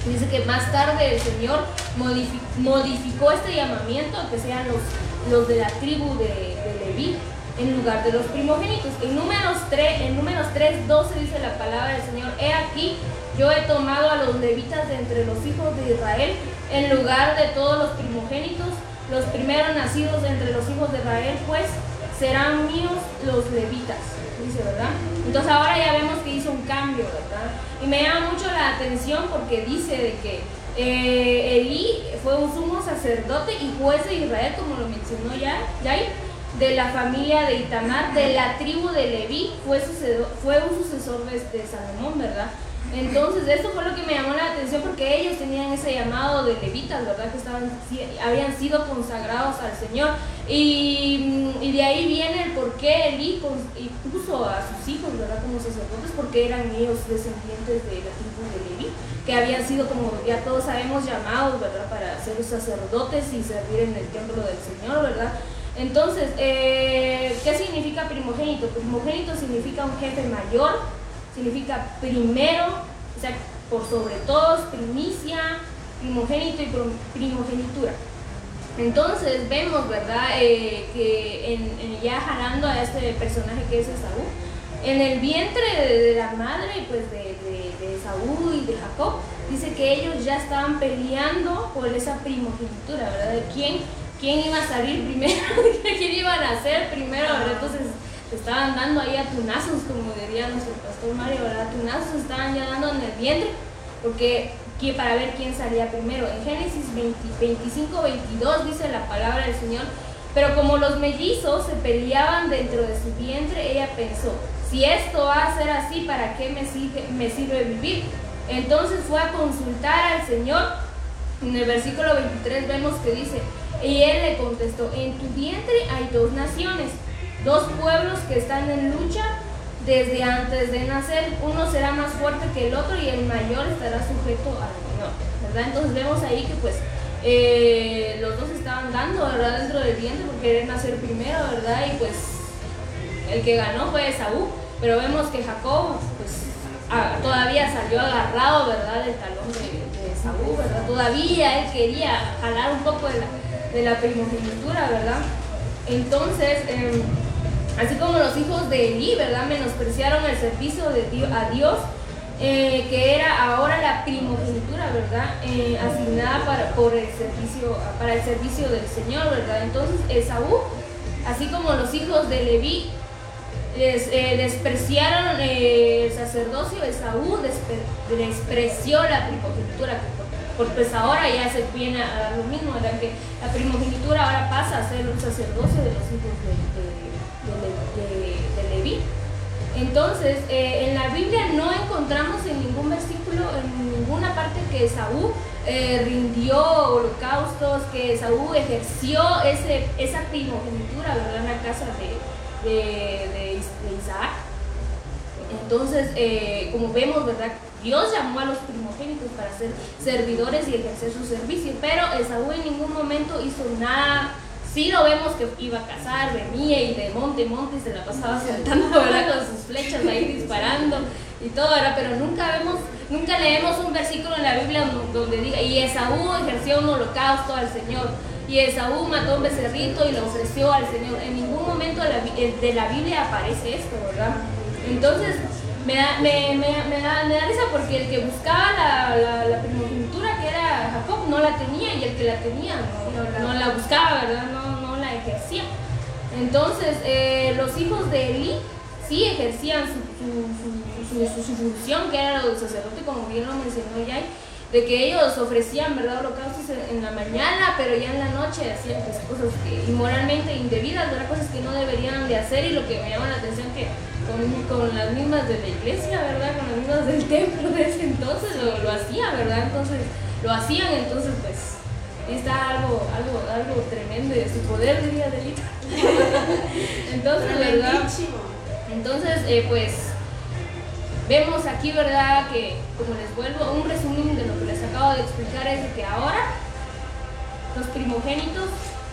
[SPEAKER 2] dice que más tarde el Señor modificó, este llamamiento que sean los, los de la tribu de, de en lugar de los primogénitos. En números 3, en números 3, 12 dice la palabra del Señor, he aquí, yo he tomado a los levitas de entre los hijos de Israel en lugar de todos los primogénitos, los primeros nacidos entre los hijos de Israel, pues serán míos los levitas, dice, ¿verdad? Entonces ahora ya vemos que hizo un cambio, ¿verdad? Y me llama mucho la atención porque dice de que eh, Elí fue un sumo sacerdote y juez de Israel, como lo mencionó ya, de la familia de Itamar, de la tribu de Leví, fue, fue un sucesor de Salomón, ¿verdad? Entonces, esto fue lo que me llamó la atención porque ellos tenían ese llamado de levitas, ¿verdad? Que estaban, habían sido consagrados al Señor. Y, de ahí viene el por qué Elí puso a sus hijos, ¿verdad? Como sacerdotes, porque eran ellos descendientes de la tribu de Leví, que habían sido, como ya todos sabemos, llamados, ¿verdad? Para ser sacerdotes y servir en el templo del Señor, ¿verdad? Entonces, eh, ¿qué significa primogénito? Primogénito significa un jefe mayor significa primero, o sea, por sobre todos, primicia, primogénito y primogenitura. Entonces vemos, ¿verdad? Eh, que en, ya jalando a este personaje que es Esaú, en el vientre de, la madre pues de, de, Esaú y de Jacob, dice que ellos ya estaban peleando por esa primogenitura, ¿verdad? De quién, quién iba a salir primero, quién iba a nacer primero, ¿verdad? Entonces estaban dando ahí a tunazos, como diría nuestro pastor Mario, ¿verdad? Tunazos estaban ya dando en el vientre, porque para ver quién salía primero. En Génesis 25, 22 dice la palabra del Señor, pero como los mellizos se peleaban dentro de su vientre, ella pensó, si esto va a ser así, ¿para qué me sirve, me sirve vivir? Entonces fue a consultar al Señor. En el versículo 23 vemos que dice, y él le contestó, en tu vientre hay dos naciones dos pueblos que están en lucha desde antes de nacer. Uno será más fuerte que el otro y el mayor estará sujeto al menor. ¿verdad? Entonces vemos ahí que pues eh, los dos estaban dando ¿verdad? dentro del vientre porque querer nacer primero, ¿verdad? Y pues el que ganó fue Esaú, pero vemos que Jacob pues todavía salió agarrado, ¿verdad? Del talón de, Esaú, ¿verdad? Todavía él quería jalar un poco de la, de la primogenitura, ¿verdad? Entonces, em, Así como los hijos de Eli, ¿verdad? Menospreciaron el servicio de Dios, a Dios eh, que era ahora la primogenitura, ¿verdad? Eh, asignada para, por el servicio, para el servicio del Señor, ¿verdad? Entonces Esaú, así como los hijos de Leví, eh, despreciaron el sacerdocio, Esaú despreció la primogenitura, porque pues ahora ya se viene a lo mismo, ¿verdad? Que la primogenitura ahora pasa a ser un sacerdocio de los hijos de, de Leví. Entonces, eh, en la Biblia no encontramos en ningún versículo, en ninguna parte que Saúl eh, rindió holocaustos, que Saúl ejerció ese, esa primogenitura ¿verdad? en la casa de, de, Isaac. Entonces, eh, como vemos, ¿verdad? Dios llamó a los primogénitos para ser servidores y ejercer su servicio, pero Saúl en ningún momento hizo nada sí lo vemos que iba a cazar, venía y de monte en monte se la pasaba saltando, ¿verdad? Con sus flechas ahí disparando y todo, ¿verdad? Pero nunca vemos, nunca leemos un versículo en la Biblia donde diga, y Esaú ejerció un holocausto al Señor, y Esaú mató un becerrito y lo ofreció al Señor. En ningún momento de la, de la Biblia aparece esto, ¿verdad? Entonces, me da, me, me, me, da, me da risa porque el que buscaba la, la, la, primogenitura No la tenía y el que la tenía no, la buscaba, ¿verdad? No, la ejercía. Entonces, eh, los hijos de Eli sí ejercían su, función, que era lo del sacerdote, como bien lo mencionó ya de que ellos ofrecían, ¿verdad?, holocaustos en, la mañana, pero ya en la noche hacían pues, cosas que inmoralmente indebidas, ¿verdad? Cosas que no deberían de hacer y lo que me llama la atención que con, las mismas de la iglesia, ¿verdad? Con las mismas del templo de ese entonces lo, lo hacían, ¿verdad? Entonces, lo hacían, entonces pues está algo, algo, algo tremendo de su poder, diría Delita. entonces, ¿verdad? Entonces, eh, pues vemos aquí, ¿verdad? Que, como les vuelvo, un resumen de lo que les acabo de explicar es de que ahora los primogénitos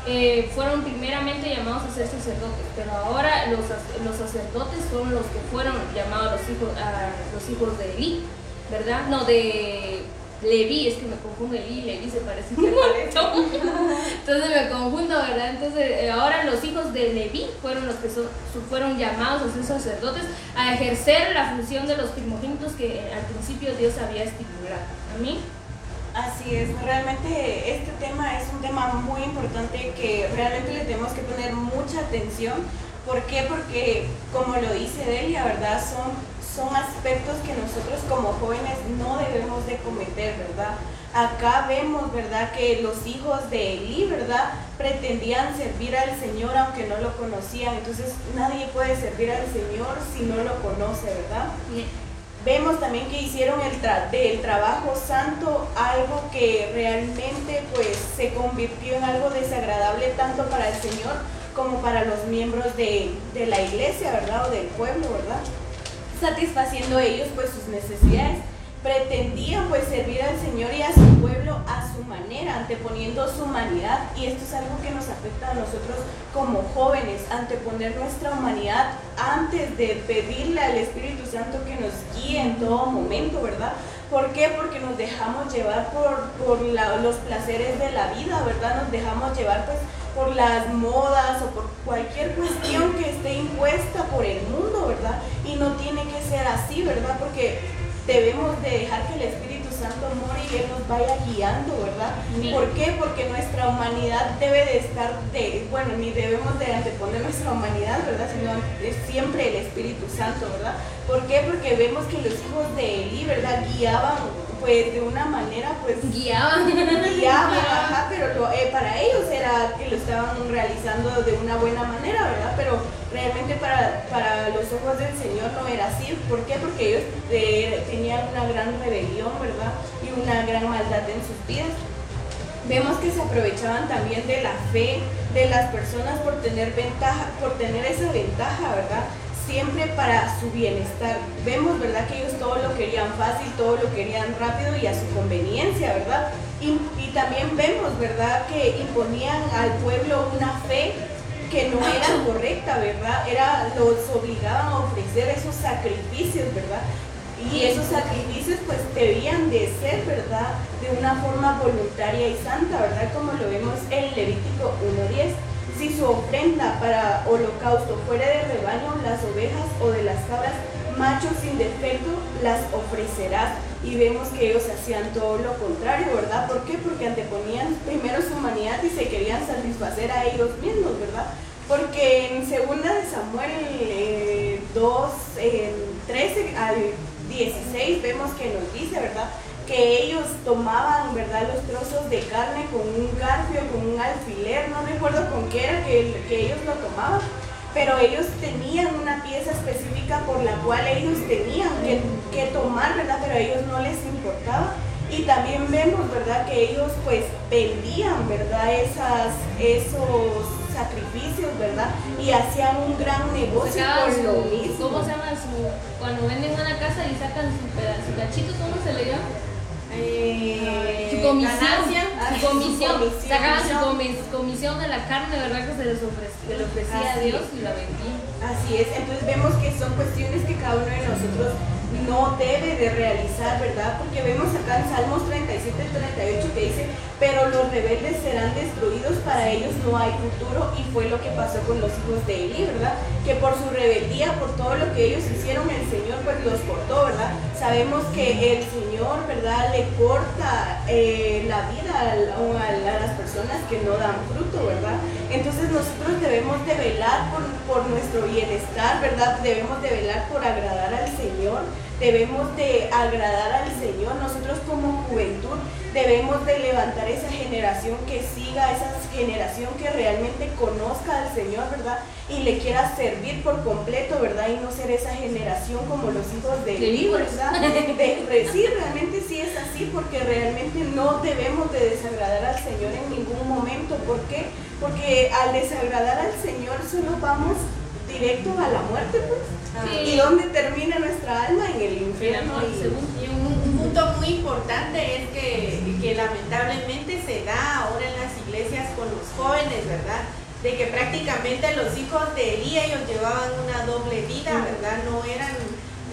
[SPEAKER 2] eh, fueron primeramente llamados a ser sacerdotes, pero ahora los, los sacerdotes fueron los que fueron llamados los hijos, a los hijos de Eli, ¿verdad? No, de Levi, es que me confundo Eli y Levi se parecen Entonces me confundo, ¿verdad? Entonces eh, ahora los hijos de Levi fueron los que son, fueron llamados a ser sacerdotes a ejercer la función de los primogénitos que al principio Dios había estipulado. ¿A mí?
[SPEAKER 3] Así es, realmente este tema es un tema muy importante que realmente le tenemos que poner mucha atención. ¿Por qué? Porque, como lo dice Delia, ¿verdad? Son, son aspectos que nosotros como jóvenes no debemos de cometer, ¿verdad? Acá vemos, ¿verdad? Que los hijos de Eli, ¿verdad? Pretendían servir al Señor aunque no lo conocían. Entonces nadie puede servir al Señor si no lo conoce, ¿verdad? Vemos también que hicieron el del trabajo santo algo que realmente pues se convirtió en algo desagradable tanto para el Señor como para los miembros de, de la iglesia, ¿verdad? O del pueblo, ¿verdad? Satisfaciendo ellos pues sus necesidades pretendían pues servir al Señor y a su pueblo a su manera, anteponiendo su humanidad. Y esto es algo que nos afecta a nosotros como jóvenes, anteponer nuestra humanidad antes de pedirle al Espíritu Santo que nos guíe en todo momento, ¿verdad? ¿Por qué? Porque nos dejamos llevar por, por los placeres de la vida, ¿verdad? Nos dejamos llevar pues por las modas o por cualquier cuestión que esté impuesta por el mundo, ¿verdad? Y no tiene que ser así, ¿verdad? Porque debemos de dejar que el Espíritu Santo more y Él nos vaya guiando, ¿verdad? ¿Por qué? Porque nuestra humanidad debe de estar, de, bueno, ni debemos de anteponer nuestra humanidad, ¿verdad? Sino es siempre el Espíritu Santo, ¿verdad? ¿Por qué? Porque vemos que los hijos de Eli, ¿verdad? Guiaban pues de una manera pues
[SPEAKER 2] guiaban
[SPEAKER 3] guiaban pero eh, para ellos era que lo estaban realizando de una buena manera verdad pero realmente para, para los ojos del Señor no era así. ¿por qué? porque ellos eh, tenían una gran rebelión verdad y una gran maldad en sus vidas. Vemos que se aprovechaban también de la fe de las personas por tener ventaja por tener esa ventaja verdad siempre para su bienestar. Vemos, ¿verdad? Que ellos todo lo querían fácil, todo lo querían rápido y a su conveniencia, ¿verdad? Y, también vemos, ¿verdad? Que imponían al pueblo una fe que no era correcta, ¿verdad? Era, los obligaban a ofrecer esos sacrificios, ¿verdad? Y esos sacrificios pues debían de ser, ¿verdad? De una forma voluntaria y santa, ¿verdad? Como lo vemos en Levítico 1.10 si su ofrenda para holocausto fuera de rebaño, las ovejas o de las cabras, machos sin defecto, las ofrecerás. Y vemos que ellos hacían todo lo contrario, ¿verdad? ¿Por qué? Porque anteponían primero su humanidad y se querían satisfacer a ellos mismos, ¿verdad? Porque en segunda de Samuel 2, eh, 13 al 16 vemos que nos dice, ¿verdad? Que ellos tomaban, ¿verdad?, los trozos de carne con un garfio, con un alfiler, no recuerdo con qué era que, que ellos lo tomaban, pero ellos tenían una pieza específica por la cual ellos tenían que, que, tomar, ¿verdad? Pero a ellos no les importaba. Y también vemos, ¿verdad? Que ellos pues vendían, ¿verdad? Esas, esos sacrificios, ¿verdad? Y hacían un gran negocio
[SPEAKER 2] por lo mismo. ¿Cómo se llama su, cuando venden una casa y sacan su, pedazo, su cachito, ¿cómo se le llama?
[SPEAKER 1] Eh,
[SPEAKER 2] su comisión, su comisión, sacaban su comisión de la carne, ¿verdad? Que se les ofrecía, le ofrecía a Dios y la vendían.
[SPEAKER 3] Así es, entonces vemos que son cuestiones que cada uno de nosotros no debe de realizar, ¿verdad? Porque vemos acá en Salmos 37 y 38 que dice, pero los rebeldes serán destruidos, para ellos no hay futuro, y fue lo que pasó con los hijos de Eli, ¿verdad? Que por su rebeldía, por todo lo que ellos hicieron, el Señor pues los cortó, ¿verdad? Sabemos que el Señor, ¿verdad? Le corta eh, la vida a, las personas que no dan fruto, ¿verdad? Entonces nosotros debemos de velar por nuestro bienestar, ¿verdad? Debemos de velar por agradar al Señor debemos de agradar al Señor. Nosotros como juventud debemos de levantar esa generación que siga, esa generación que realmente conozca al Señor, ¿verdad? Y le quiera servir por completo, ¿verdad? Y no ser esa generación como los hijos de Eli, ¿verdad? De, sí, realmente sí es así, porque realmente no debemos de desagradar al Señor en ningún momento. ¿Por qué? Porque al desagradar al Señor solo vamos directo a la muerte, pues. ¿Y dónde termina nuestra alma? En el infierno.
[SPEAKER 1] Y, un, punto muy importante es que, que lamentablemente se da ahora en las iglesias con los jóvenes, ¿verdad? De que prácticamente los hijos de Elí, ellos llevaban una doble vida, ¿verdad? No eran,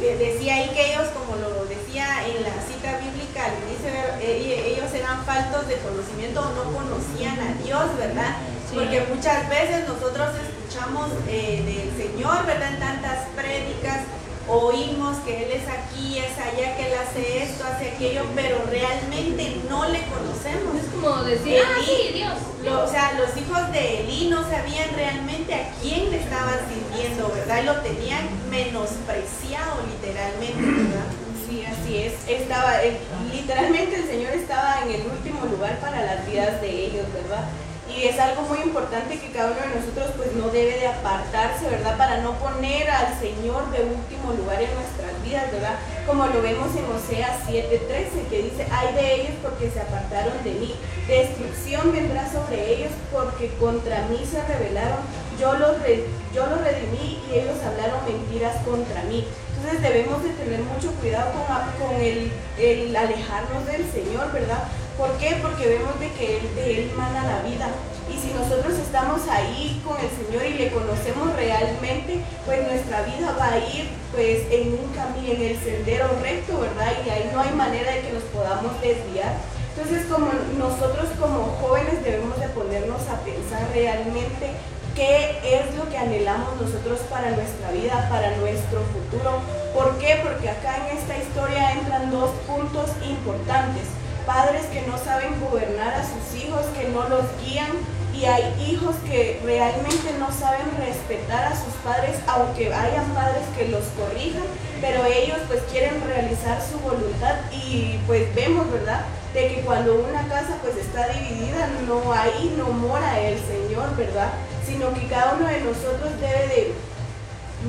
[SPEAKER 1] eh, decía ahí que ellos, como lo decía en la cita bíblica, dice, eh, ellos eran faltos de conocimiento o no conocían a Dios, ¿verdad? Porque muchas veces nosotros escuchamos eh, del Señor, ¿verdad? En tantas prédicas, oímos que Él es aquí, es allá, que Él hace esto, hace aquello, pero realmente no le conocemos.
[SPEAKER 2] Es como decir, ah, sí, Dios.
[SPEAKER 1] o sea, los hijos de Elí no sabían realmente a quién le estaban sirviendo, ¿verdad? Y lo tenían menospreciado literalmente, ¿verdad?
[SPEAKER 3] Sí, así es. Estaba, literalmente el Señor estaba en el último lugar para las vidas de ellos, ¿verdad? Y es algo muy importante que cada uno de nosotros pues no debe de apartarse, ¿verdad? Para no poner al Señor de último lugar en nuestras vidas, ¿verdad? Como lo vemos en Oseas 7:13, que dice, hay de ellos porque se apartaron de mí, destrucción vendrá sobre ellos porque contra mí se rebelaron, yo los, yo los redimí y ellos hablaron mentiras contra mí. Entonces debemos de tener mucho cuidado con, con el, el alejarnos del Señor, ¿verdad? ¿Por qué? Porque vemos de que Él, de Él mana la vida. Y si nosotros estamos ahí con el Señor y le conocemos realmente, pues nuestra vida va a ir pues en un camino, en el sendero recto, ¿verdad? Y ahí no hay manera de que nos podamos desviar. Entonces, como nosotros como jóvenes debemos de ponernos a pensar realmente qué es lo que anhelamos nosotros para nuestra vida, para nuestro futuro. ¿Por qué? Porque acá en esta historia entran dos puntos importantes padres que no saben gobernar a sus hijos, que no los guían y hay hijos que realmente no saben respetar a sus padres, aunque hayan padres que los corrijan, pero ellos pues quieren realizar su voluntad y pues vemos, ¿verdad? De que cuando una casa pues está dividida, no ahí no mora el Señor, ¿verdad? Sino que cada uno de nosotros debe de,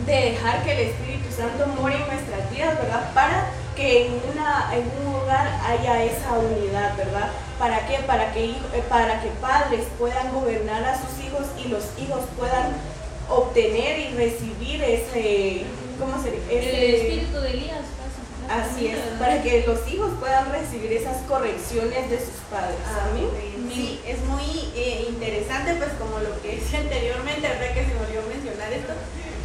[SPEAKER 3] de dejar que el Espíritu Santo more en nuestras vidas, ¿verdad? Para que en, una, en un hogar haya esa unidad, ¿verdad? ¿Para qué? Para que, eh, para que padres puedan gobernar a sus hijos y los hijos puedan obtener y recibir ese, ¿cómo se dice?
[SPEAKER 2] el espíritu de Elías.
[SPEAKER 3] Así es, para que los hijos puedan recibir esas correcciones de sus padres.
[SPEAKER 1] Ah, sí, es muy eh, interesante, pues como lo que decía anteriormente, verdad que se me olvidó mencionar esto,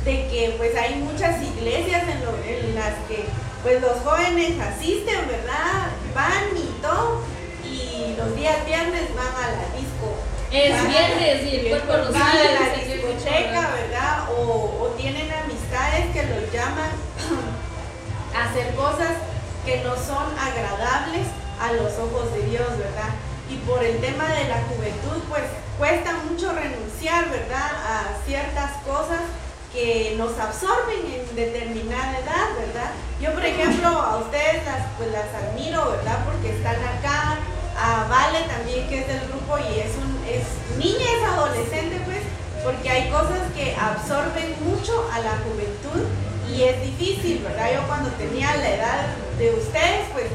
[SPEAKER 1] de que pues hay muchas iglesias en, en las que pues los jóvenes asisten, ¿verdad? Van y todo, y los días viernes van a la disco.
[SPEAKER 2] Es viernes y el cuerpo los
[SPEAKER 1] Van a la discoteca, ¿verdad? O, o tienen amistades que los llaman hacer cosas que no son agradables a los ojos de Dios, ¿verdad? Y por el tema de la juventud, pues cuesta mucho renunciar, ¿verdad? A ciertas cosas que nos absorben en determinada edad, ¿verdad? Yo, por ejemplo, a ustedes las, pues las admiro, ¿verdad? Porque están acá, a Vale también, que es del grupo y es, un, es niña, es adolescente, pues, porque hay cosas que absorben mucho a la juventud y es difícil, ¿verdad? Yo cuando tenía la edad de ustedes, pues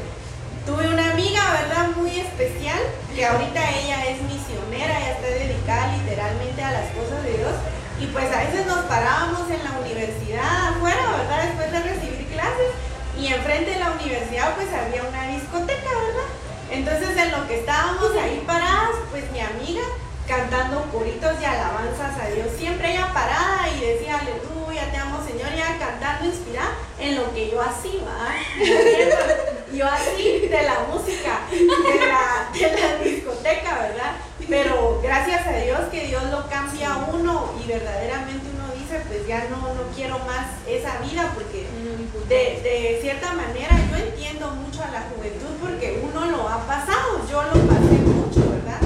[SPEAKER 1] tuve una amiga, ¿verdad? Muy especial, que ahorita ella es misionera, ella está dedicada literalmente a las cosas de Dios y pues a veces nos parábamos en la universidad afuera, ¿verdad? Después de recibir clases. Y enfrente de la universidad pues había una discoteca, ¿verdad? Entonces en lo que estábamos ahí paradas, pues mi amiga cantando coritos y alabanzas a Dios. Siempre ella parada y decía, aleluya, te amo Señor, ya cantando inspirada en lo que yo hacía, Yo así de la música, de la, de la discoteca, ¿verdad? Pero gracias a Dios que Dios lo cambia a uno y verdaderamente uno dice, pues ya no, no quiero más esa vida porque de, cierta manera yo entiendo mucho a la juventud porque uno lo ha pasado, yo lo pasé mucho, ¿verdad?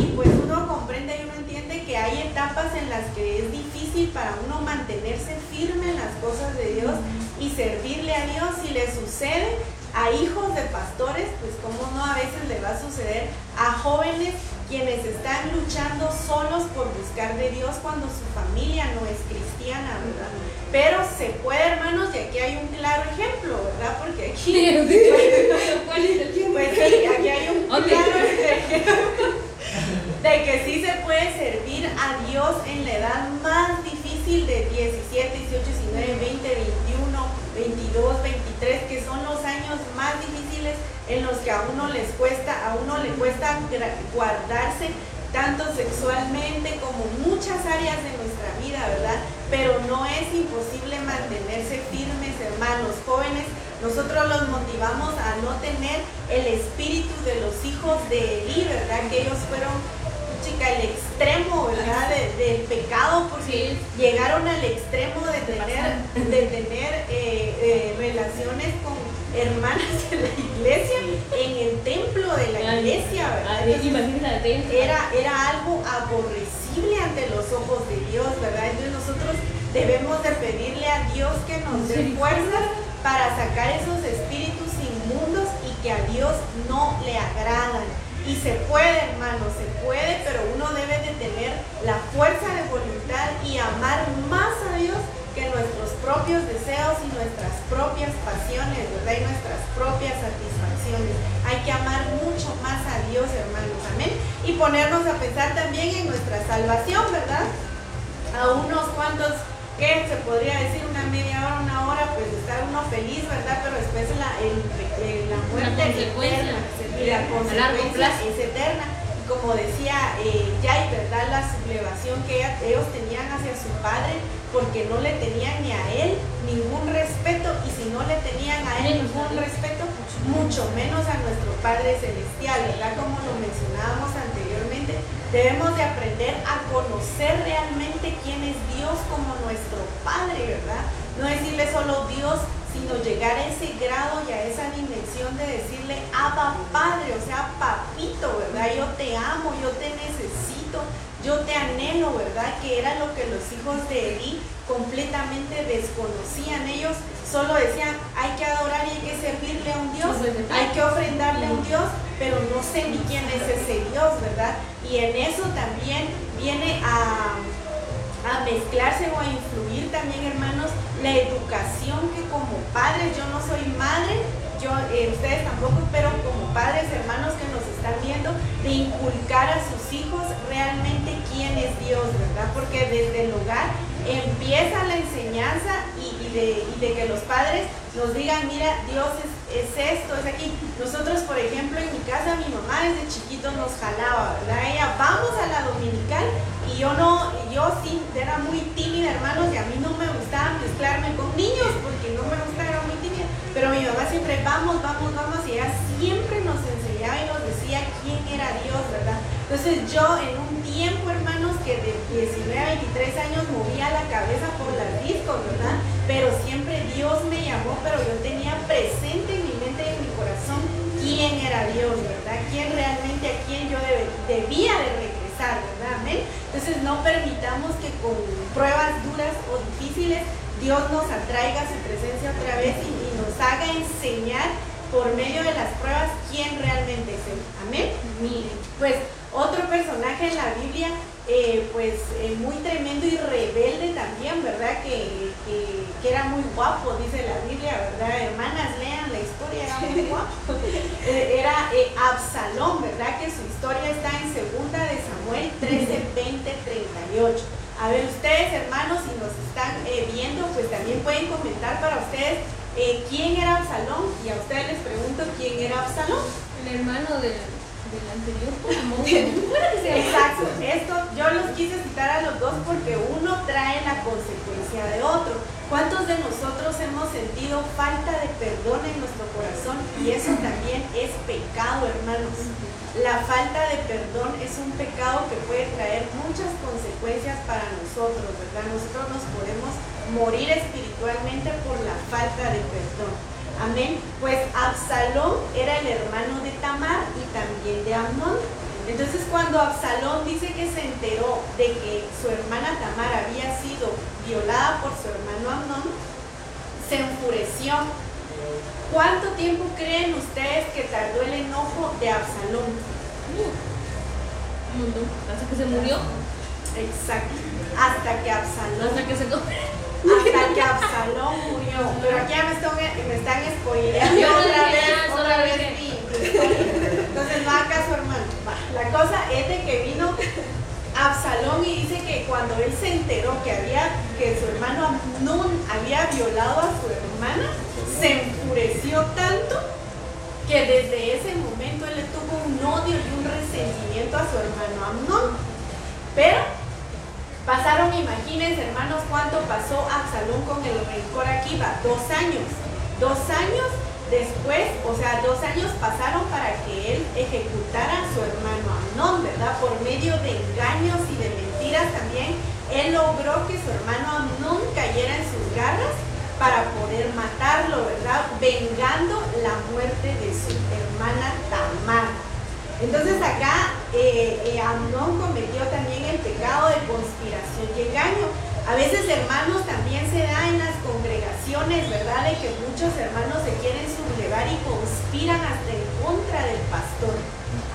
[SPEAKER 1] Y pues uno comprende y uno entiende que hay etapas en las que es difícil para uno mantenerse firme en las cosas de Dios y servirle a Dios si le sucede a hijos de pastores, pues como no a veces le va a suceder a jóvenes quienes están luchando solos por buscar de Dios cuando su familia no es cristiana, ¿verdad? Pero se puede, hermanos, y aquí hay un claro ejemplo, ¿verdad? Porque aquí... Pues sí, aquí hay un claro ejemplo de que sí se puede servir a Dios en la edad más difícil de 17, 18, 19, 20, 21, 22, 23, que son los años más difíciles en los que a uno les cuesta, a uno le cuesta guardarse tanto sexualmente como muchas áreas de nuestra vida, ¿verdad? Pero no es imposible mantenerse firmes, hermanos jóvenes. Nosotros los motivamos a no tener el espíritu de los hijos de Eli, ¿verdad? Que ellos fueron chica, el extremo, ¿verdad? del pecado, porque llegaron al extremo de tener, de tener eh, eh, relaciones con hermanas de la iglesia en el templo de la iglesia, ¿verdad? era, era algo aborrecible ante los ojos de Dios, ¿verdad? Entonces nosotros debemos de pedirle a Dios que nos dé fuerzas para sacar esos espíritus inmundos y que a Dios no le agradan. Y se puede, hermano, se puede, pero uno debe de tener la fuerza de voluntad y amar más a Dios que nuestros propios deseos y nuestras propias pasiones, ¿verdad? Y nuestras propias satisfacciones. Hay que amar mucho más a Dios, hermanos, amén. Y ponernos a pensar también en nuestra salvación, ¿verdad? A unos cuantos ¿qué? Se podría decir una media hora, una hora, pues está uno feliz, ¿verdad? Pero después la, la muerte es eterna, y la consecuencia es eterna. Y como decía eh, Jay, ¿verdad? La sublevación que ellos tenían hacia su padre, porque no le tenían ni a él ningún respeto, y si no le tenían a él ningún respeto, mucho menos a nuestro Padre Celestial, ¿verdad? Como lo mencionábamos anteriormente, debemos de aprender a conocer realmente quién es Dios como nuestro Padre, ¿verdad? No decirle solo Dios, sino llegar a ese grado y a esa dimensión de decirle, Abba Padre, o sea, papito, ¿verdad? Yo te amo, yo te necesito, yo te anhelo, ¿verdad? Que era lo que los hijos de Eli completamente desconocían. Ellos solo decían, hay que adorar y hay que servirle a un Dios, hay que ofrendarle a un Dios, pero no sé ni quién es ese Dios, ¿verdad? Y en eso también viene a, a mezclarse o a influir también, hermanos, la educación que como padres, yo no soy madre, yo, eh, ustedes tampoco, pero como padres, hermanos que nos están viendo, de inculcar a sus hijos realmente quién es Dios, ¿verdad? Porque desde el hogar empieza la enseñanza y, de, que los padres nos digan, mira, Dios es, esto, es aquí. Nosotros, por ejemplo, en mi casa, mi mamá desde chiquito nos jalaba, ¿verdad? Ella, vamos a la dominical y yo no, yo sí, era muy tímida, hermanos, y a mí no me gustaba mezclarme con niños porque no me gustaba, era muy tímida Pero mi mamá siempre, vamos, vamos, vamos, y ella siempre nos enseñaba y nos decía quién era Dios, ¿verdad? Entonces yo en un tiempo, hermanos, que de 19 a 23 años movía la cabeza por las discos, ¿verdad? Pero siempre Dios me llamó, pero yo tenía presente en mi mente y en mi corazón quién era Dios, ¿verdad? Quién realmente a quién yo debía de regresar, ¿verdad? Amén. Entonces no permitamos que con pruebas duras o difíciles Dios nos atraiga a su presencia otra vez y, nos haga enseñar por medio de las pruebas quién realmente es Él. Amén. Pues otro personaje en la Biblia, eh, pues eh, muy tremendo y rebelde también, ¿verdad? Que, era muy guapo, dice la Biblia, ¿verdad? Hermanas, lean la historia, era muy guapo. Eh, era Absalón, ¿verdad? Que su historia está en segunda de Samuel 13, 20, 38. A ver, ustedes, hermanos, si nos están viendo, pues también pueden comentar para ustedes quién era Absalón. Y a ustedes les pregunto quién era Absalón.
[SPEAKER 2] El hermano de del anterior
[SPEAKER 1] Exacto, esto yo los quise citar a los dos porque uno trae la consecuencia de otro. ¿Cuántos de nosotros hemos sentido falta de perdón en nuestro corazón? Y eso también es pecado, hermanos. La falta de perdón es un pecado que puede traer muchas consecuencias para nosotros, ¿verdad? Nosotros nos podemos morir espiritualmente por la falta de perdón. Amén. Pues Absalón era el hermano de Tamar y también de Amnón. Entonces cuando Absalón dice que se enteró de que su hermana Tamar había sido violada por su hermano Amnón, se enfureció. ¿Cuánto tiempo creen ustedes que tardó el enojo de Absalón?
[SPEAKER 2] Hasta que se murió.
[SPEAKER 1] Exacto. Hasta que Absalón.
[SPEAKER 2] Hasta que se
[SPEAKER 1] hasta que Absalón murió. Pero aquí ya me están, me están spoileando otra vez, otra vez Entonces no haga caso, hermano. La cosa es de que vino Absalón y dice que cuando él se enteró que había que su hermano Amnón había violado a su hermana, se enfureció tanto que desde ese momento él le tuvo un odio y un resentimiento a su hermano Amnón. Pero Pasaron, imagínense hermanos, cuánto pasó Absalón con el rencor aquí, va, dos años. Dos años después, o sea, dos años pasaron para que él ejecutara a su hermano Amnón, ¿verdad? Por medio de engaños y de mentiras también, él logró que su hermano Amnón cayera en sus garras para poder matarlo, ¿verdad? Vengando la muerte de su hermana Tamar. Entonces acá eh, eh, Amnón cometió también el pecado de conspiración y engaño. A veces hermanos también se da en las congregaciones, ¿verdad? De que muchos hermanos se quieren sublevar y conspiran hasta en contra del pastor.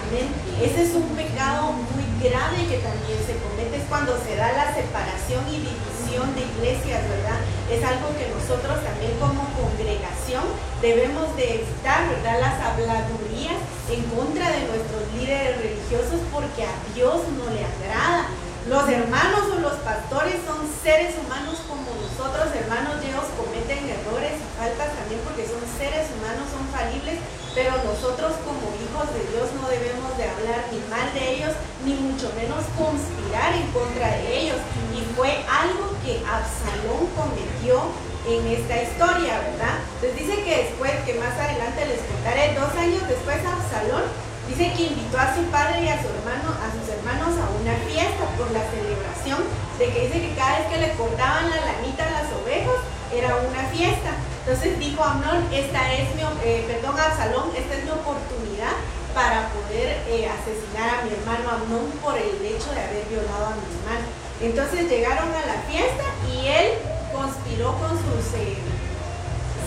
[SPEAKER 1] Amén. Ese es un pecado muy grave que también se comete, es cuando se da la separación y división de iglesias, ¿verdad? Es algo que nosotros también como congregación debemos de evitar, ¿verdad? Las habladurías en contra de nuestros líderes religiosos porque a Dios no le agrada. Los hermanos o los pastores son seres humanos como nosotros, hermanos, ellos cometen errores y faltas también porque son seres humanos, son falibles, pero nosotros como hijos de Dios no debemos de hablar ni mal de ellos, ni mucho menos conspirar en contra de ellos. Y fue algo que Absalón cometió en esta historia, ¿verdad? Entonces dice que después, que más adelante les contaré, dos años después Absalón dice que invitó a su padre y a a sus hermanos a una fiesta por la celebración, de que dice que cada vez que le cortaban la lanita a las ovejas, era una fiesta. Entonces dijo Amnón, esta es mi, eh, perdón, Absalón, esta es mi oportunidad para poder eh, asesinar a mi hermano Amnón por el hecho de haber violado a mi hermano. Entonces llegaron a la fiesta y él conspiró con sus eh,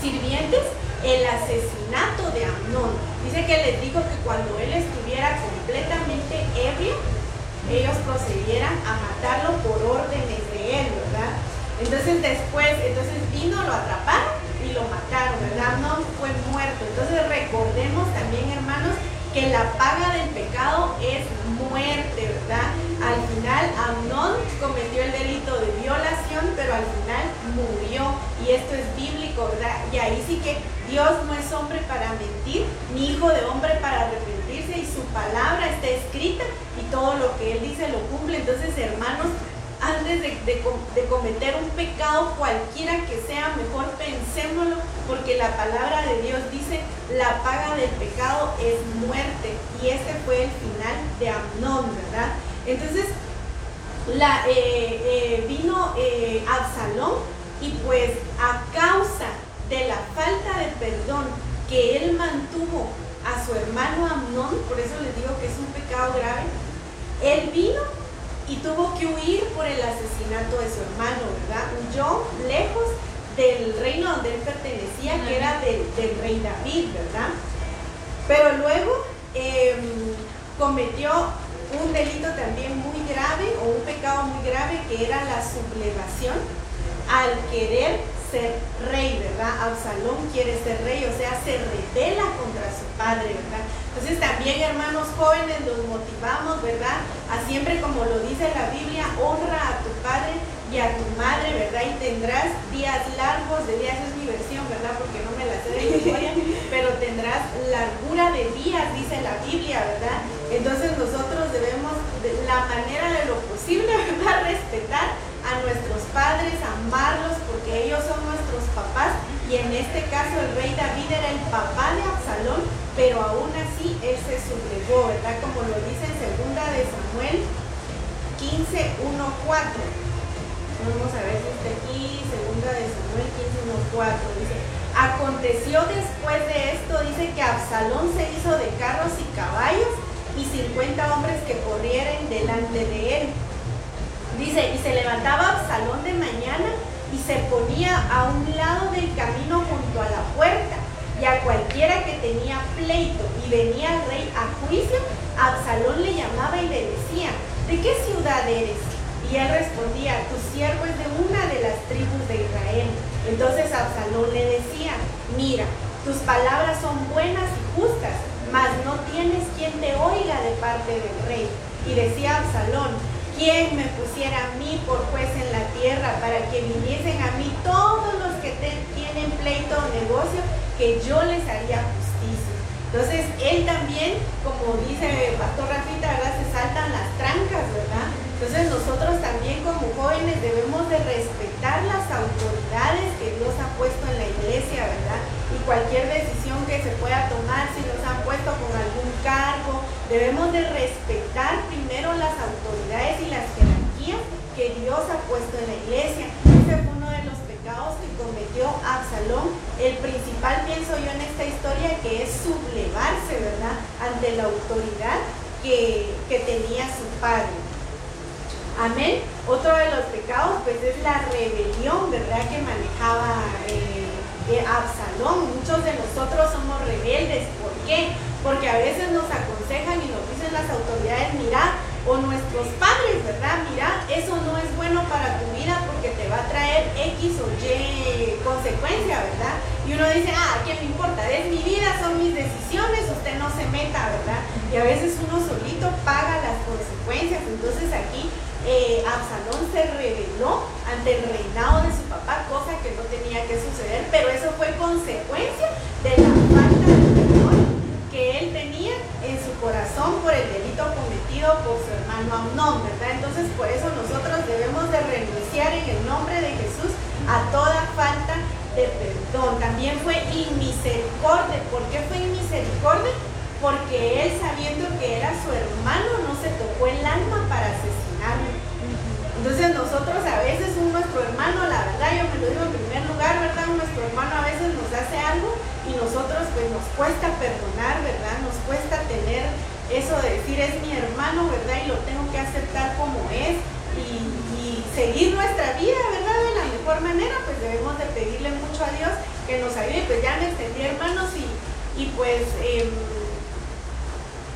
[SPEAKER 1] sirvientes el asesinato de Amnón. Dice que les dijo que cuando él estuviera completamente ebrio, ellos procedieran a matarlo por órdenes de él, ¿verdad? Entonces después, entonces vino, lo atraparon lo mataron, ¿verdad? Amnón fue muerto. Entonces recordemos también, hermanos, que la paga del pecado es muerte, ¿verdad? Al final Amnón cometió el delito de violación, pero al final murió. Y esto es bíblico, ¿verdad? Y ahí sí que Dios no es hombre para mentir, ni hijo de hombre para arrepentirse, y su palabra está escrita y todo lo que Él dice lo cumple. Entonces, hermanos, antes de, cometer un pecado cualquiera que sea, mejor pensémoslo, porque la palabra de Dios dice, la paga del pecado es muerte. Y ese fue el final de Amnón, ¿verdad? Entonces, eh, eh, vino eh, Absalón y pues a causa de la falta de perdón que él mantuvo a su hermano Amnón, por eso les digo que es un pecado grave, él vino y tuvo que huir por el asesinato de su hermano, ¿verdad? Huyó lejos del reino donde él pertenecía, que era del, rey David, ¿verdad? Pero luego em, cometió un delito también muy grave o un pecado muy grave que era la sublevación al querer ser rey, ¿verdad? Absalón quiere ser rey, o sea, se revela contra su padre, ¿verdad? Entonces también, hermanos jóvenes, los motivamos, ¿verdad? A siempre, como lo dice la Biblia, honra a tu padre y a tu madre, ¿verdad? Y tendrás días largos de días, es mi versión, ¿verdad? Porque no me la sé de memoria, pero tendrás largura de días, dice la Biblia, ¿verdad? Entonces nosotros debemos, de la manera de lo posible, ¿verdad? Respetar a nuestros padres, amarlos porque ellos son nuestros papás y en este caso el rey David era el papá de Absalón, pero aún así él se sublevó, ¿verdad? Como lo dice en segunda de Samuel 15, 1, 4. Vamos a ver si está aquí, segunda de Samuel 15, 1, 4. Dice, aconteció después de esto, dice que Absalón se hizo de carros y caballos y 50 hombres que corrieren delante de él Dice, y se levantaba Absalón de mañana y se ponía a un lado del camino junto a la puerta. Y a cualquiera que tenía pleito y venía el rey a juicio, Absalón le llamaba y le decía, ¿de qué ciudad eres? Y él respondía, tu siervo es de una de las tribus de Israel. Entonces Absalón le decía, mira, tus palabras son buenas y justas, mas no tienes quien te oiga de parte del rey. Y decía Absalón, ¿Quién me pusiera a mí por juez en la tierra para que viniesen a mí todos los que tienen pleito o negocio, que yo les haría justicia? Entonces, él también, como dice Pastor Rafita. Se saltan las trancas, ¿verdad? Entonces, nosotros también como jóvenes debemos de respetar las autoridades que Dios ha puesto en la iglesia, ¿verdad? Y cualquier decisión que se pueda tomar, si nos han puesto con algún cargo, Debemos de respetar primero las autoridades y las jerarquías que Dios ha puesto en la iglesia. Ese fue uno de los pecados que cometió Absalón. El principal, pienso yo, en esta historia, que es sublevarse, ¿verdad?, ante la autoridad que, tenía su padre. Amén. Otro de los pecados, pues, es la rebelión, ¿verdad?, que manejaba eh, eh, Absalón. Muchos de nosotros somos rebeldes. ¿Por qué? Porque a veces nos aconsejan y nos dicen las autoridades, mira, o nuestros padres, ¿verdad? Mira, eso no es bueno para tu vida porque te va a traer X o Y consecuencia, ¿verdad? Y uno dice, ah, ¿qué me importa? Es mi vida, son mis decisiones, usted no se meta, ¿verdad? Y a veces uno solito paga las consecuencias. Entonces aquí eh, Absalón se rebeló ante el reinado de su papá, cosa que no tenía que suceder, pero eso fue consecuencia de la falta de él tenía en su corazón por el delito cometido por su hermano Amnón, ¿verdad? Entonces por eso nosotros debemos de renunciar en el nombre de Jesús a toda falta de perdón. También fue inmisericordia. ¿Por qué fue inmisericordia? Porque él sabiendo que era su hermano no se tocó el alma para asesinarlo. Entonces nosotros a veces un nuestro hermano, la verdad, yo me lo digo en primer lugar, ¿verdad? Nuestro hermano a veces nos hace algo y nosotros pues nos cuesta perdonar, ¿verdad? Nos cuesta tener eso de decir es mi hermano, ¿verdad? Y lo tengo que aceptar como es y, seguir nuestra vida, ¿verdad? De la mejor manera, pues debemos de pedirle mucho a Dios que nos ayude. Pues ya me extendí hermanos y, pues, em,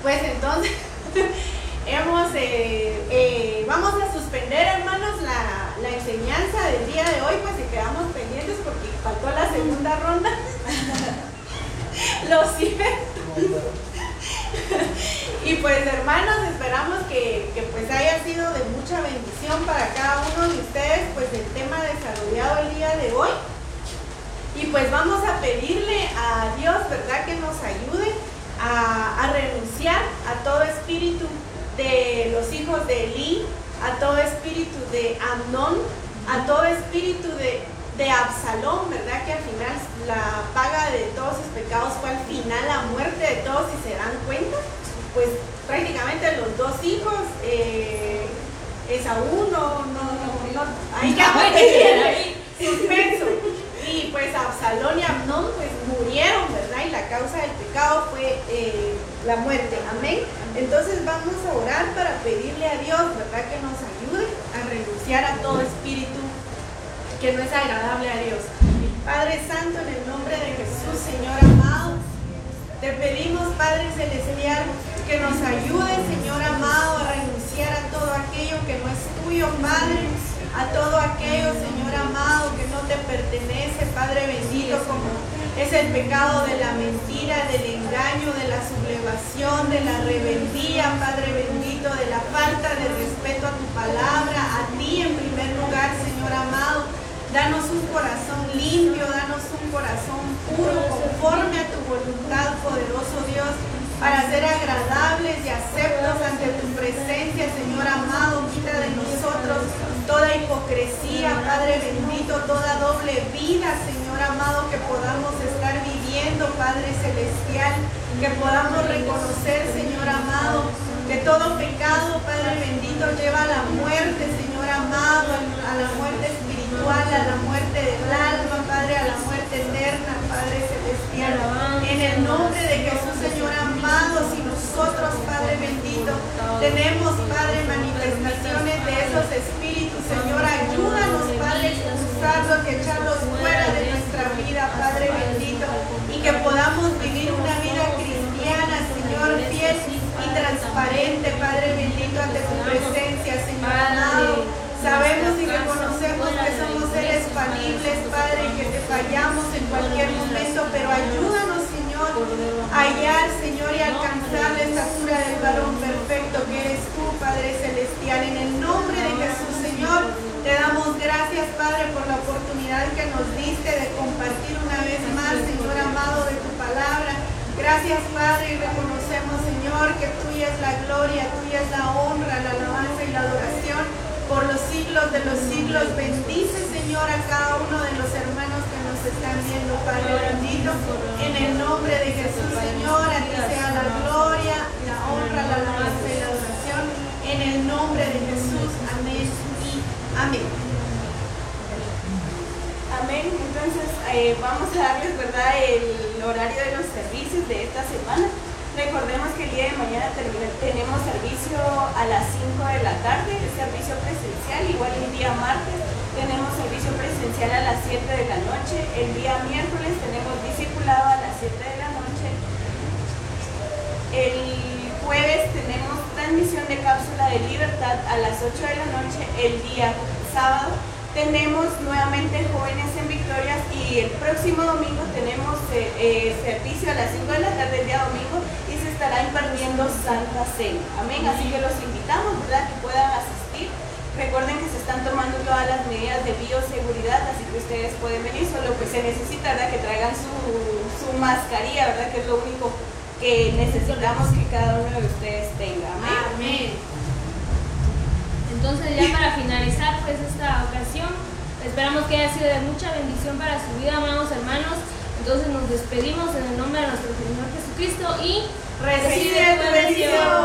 [SPEAKER 1] pues entonces eh, eh, vamos a suspender hermanos la, enseñanza del día de hoy, pues si quedamos pendientes porque faltó la segunda ronda. Lo siento. y pues hermanos, esperamos que, pues haya sido de mucha bendición para cada uno de ustedes, pues el tema desarrollado el día de hoy. Y pues vamos a pedirle a Dios, ¿verdad? Que nos ayude a renunciar a todo espíritu de los hijos de Eli, a todo espíritu de Amnón, a todo espíritu de, de Absalón, ¿verdad? Que al final la paga de todos sus pecados fue al final la muerte de todos, si se dan cuenta, pues prácticamente los dos hijos, eh, Esaú no, no, no, no, ahí ya suspenso. Y pues Absalón y Amnón pues murieron, ¿verdad? Y la causa del pecado fue eh, la muerte. Amén. Entonces vamos a orar para pedirle a Dios, ¿verdad? Que nos ayude a renunciar a todo espíritu que no es agradable a Dios. Padre Santo, en el nombre de Jesús, Señor amado, te pedimos, Padre Celestial, que nos ayude, Señor amado, a renunciar a todo aquello que no es tuyo, Padre, a todo aquello, Señor amado, que no te pertenece, Padre bendito, como es el pecado de la mentira, del engaño, de la sublevación, de la rebeldía, Padre bendito, de la falta de respeto a tu palabra, a ti en primer lugar, Señor amado. Danos un corazón limpio, danos un corazón puro, conforme a tu voluntad, poderoso Dios para ser agradables y aceptos ante tu presencia, Señor amado. Quita de nosotros toda hipocresía, Padre bendito, toda doble vida, Señor amado, que podamos estar viviendo, Padre celestial, que podamos reconocer, Señor amado, que todo pecado, Padre bendito, lleva a la muerte, Señor amado, a la muerte a la muerte del alma, Padre, a la muerte eterna, Padre celestial. En el nombre de Jesús, Señor amado, si nosotros, Padre bendito, tenemos, Padre, manifestaciones de esos espíritus, Señor, ayúdanos, Padre, expulsarlos y echarlos fuera de nuestra vida, Padre bendito, y que podamos vivir una vida cristiana, Señor, fiel y transparente, Padre bendito, ante tu presencia, Señor amado. Sabemos y reconocemos que somos seres falibles, Padre, que te fallamos en cualquier momento, pero ayúdanos, Señor, a hallar, Señor, y alcanzar la estatura del varón perfecto que eres tú, Padre Celestial. En el nombre de Jesús, Señor, te damos gracias, Padre, por la oportunidad que nos diste de compartir una vez más, Señor amado, de tu palabra. Gracias, Padre, y reconocemos, Señor, que tuya es la gloria, tuya es la honra, la alabanza y la adoración por los siglos de los siglos. Bendice, Señor, a cada uno de los hermanos que nos están viendo, Padre bendito. En el nombre de Jesús, Señor, a ti sea la gloria, la honra, la alabanza y la adoración. En el nombre de Jesús, amén y amén.
[SPEAKER 3] Amén. Entonces, eh, vamos a darles, ¿verdad?, el horario de los servicios de esta semana. Recordemos que el día de mañana tenemos servicio a las 5 de la tarde, servicio presencial, igual el día martes tenemos servicio presencial a las 7 de la noche, el día miércoles tenemos discipulado a las 7 de la noche, el jueves tenemos transmisión de cápsula de libertad a las 8 de la noche, el día sábado tenemos nuevamente Jóvenes en Victorias y el próximo domingo tenemos eh, eh, servicio a las 5 de la tarde el día domingo estará impartiendo Santa Cena. Amén. Así que los invitamos, ¿verdad? Que puedan asistir. Recuerden que se están tomando todas las medidas de bioseguridad, así que ustedes pueden venir, solo que se necesita, ¿verdad? Que traigan su, su mascarilla, ¿verdad? Que es lo único que necesitamos que cada uno de ustedes tenga.
[SPEAKER 1] Amén.
[SPEAKER 2] Entonces ya para finalizar pues esta ocasión, esperamos que haya sido de mucha bendición para su vida, amados hermanos. Entonces nos despedimos en el nombre de nuestro Señor Jesucristo y
[SPEAKER 1] recibe tu bendición.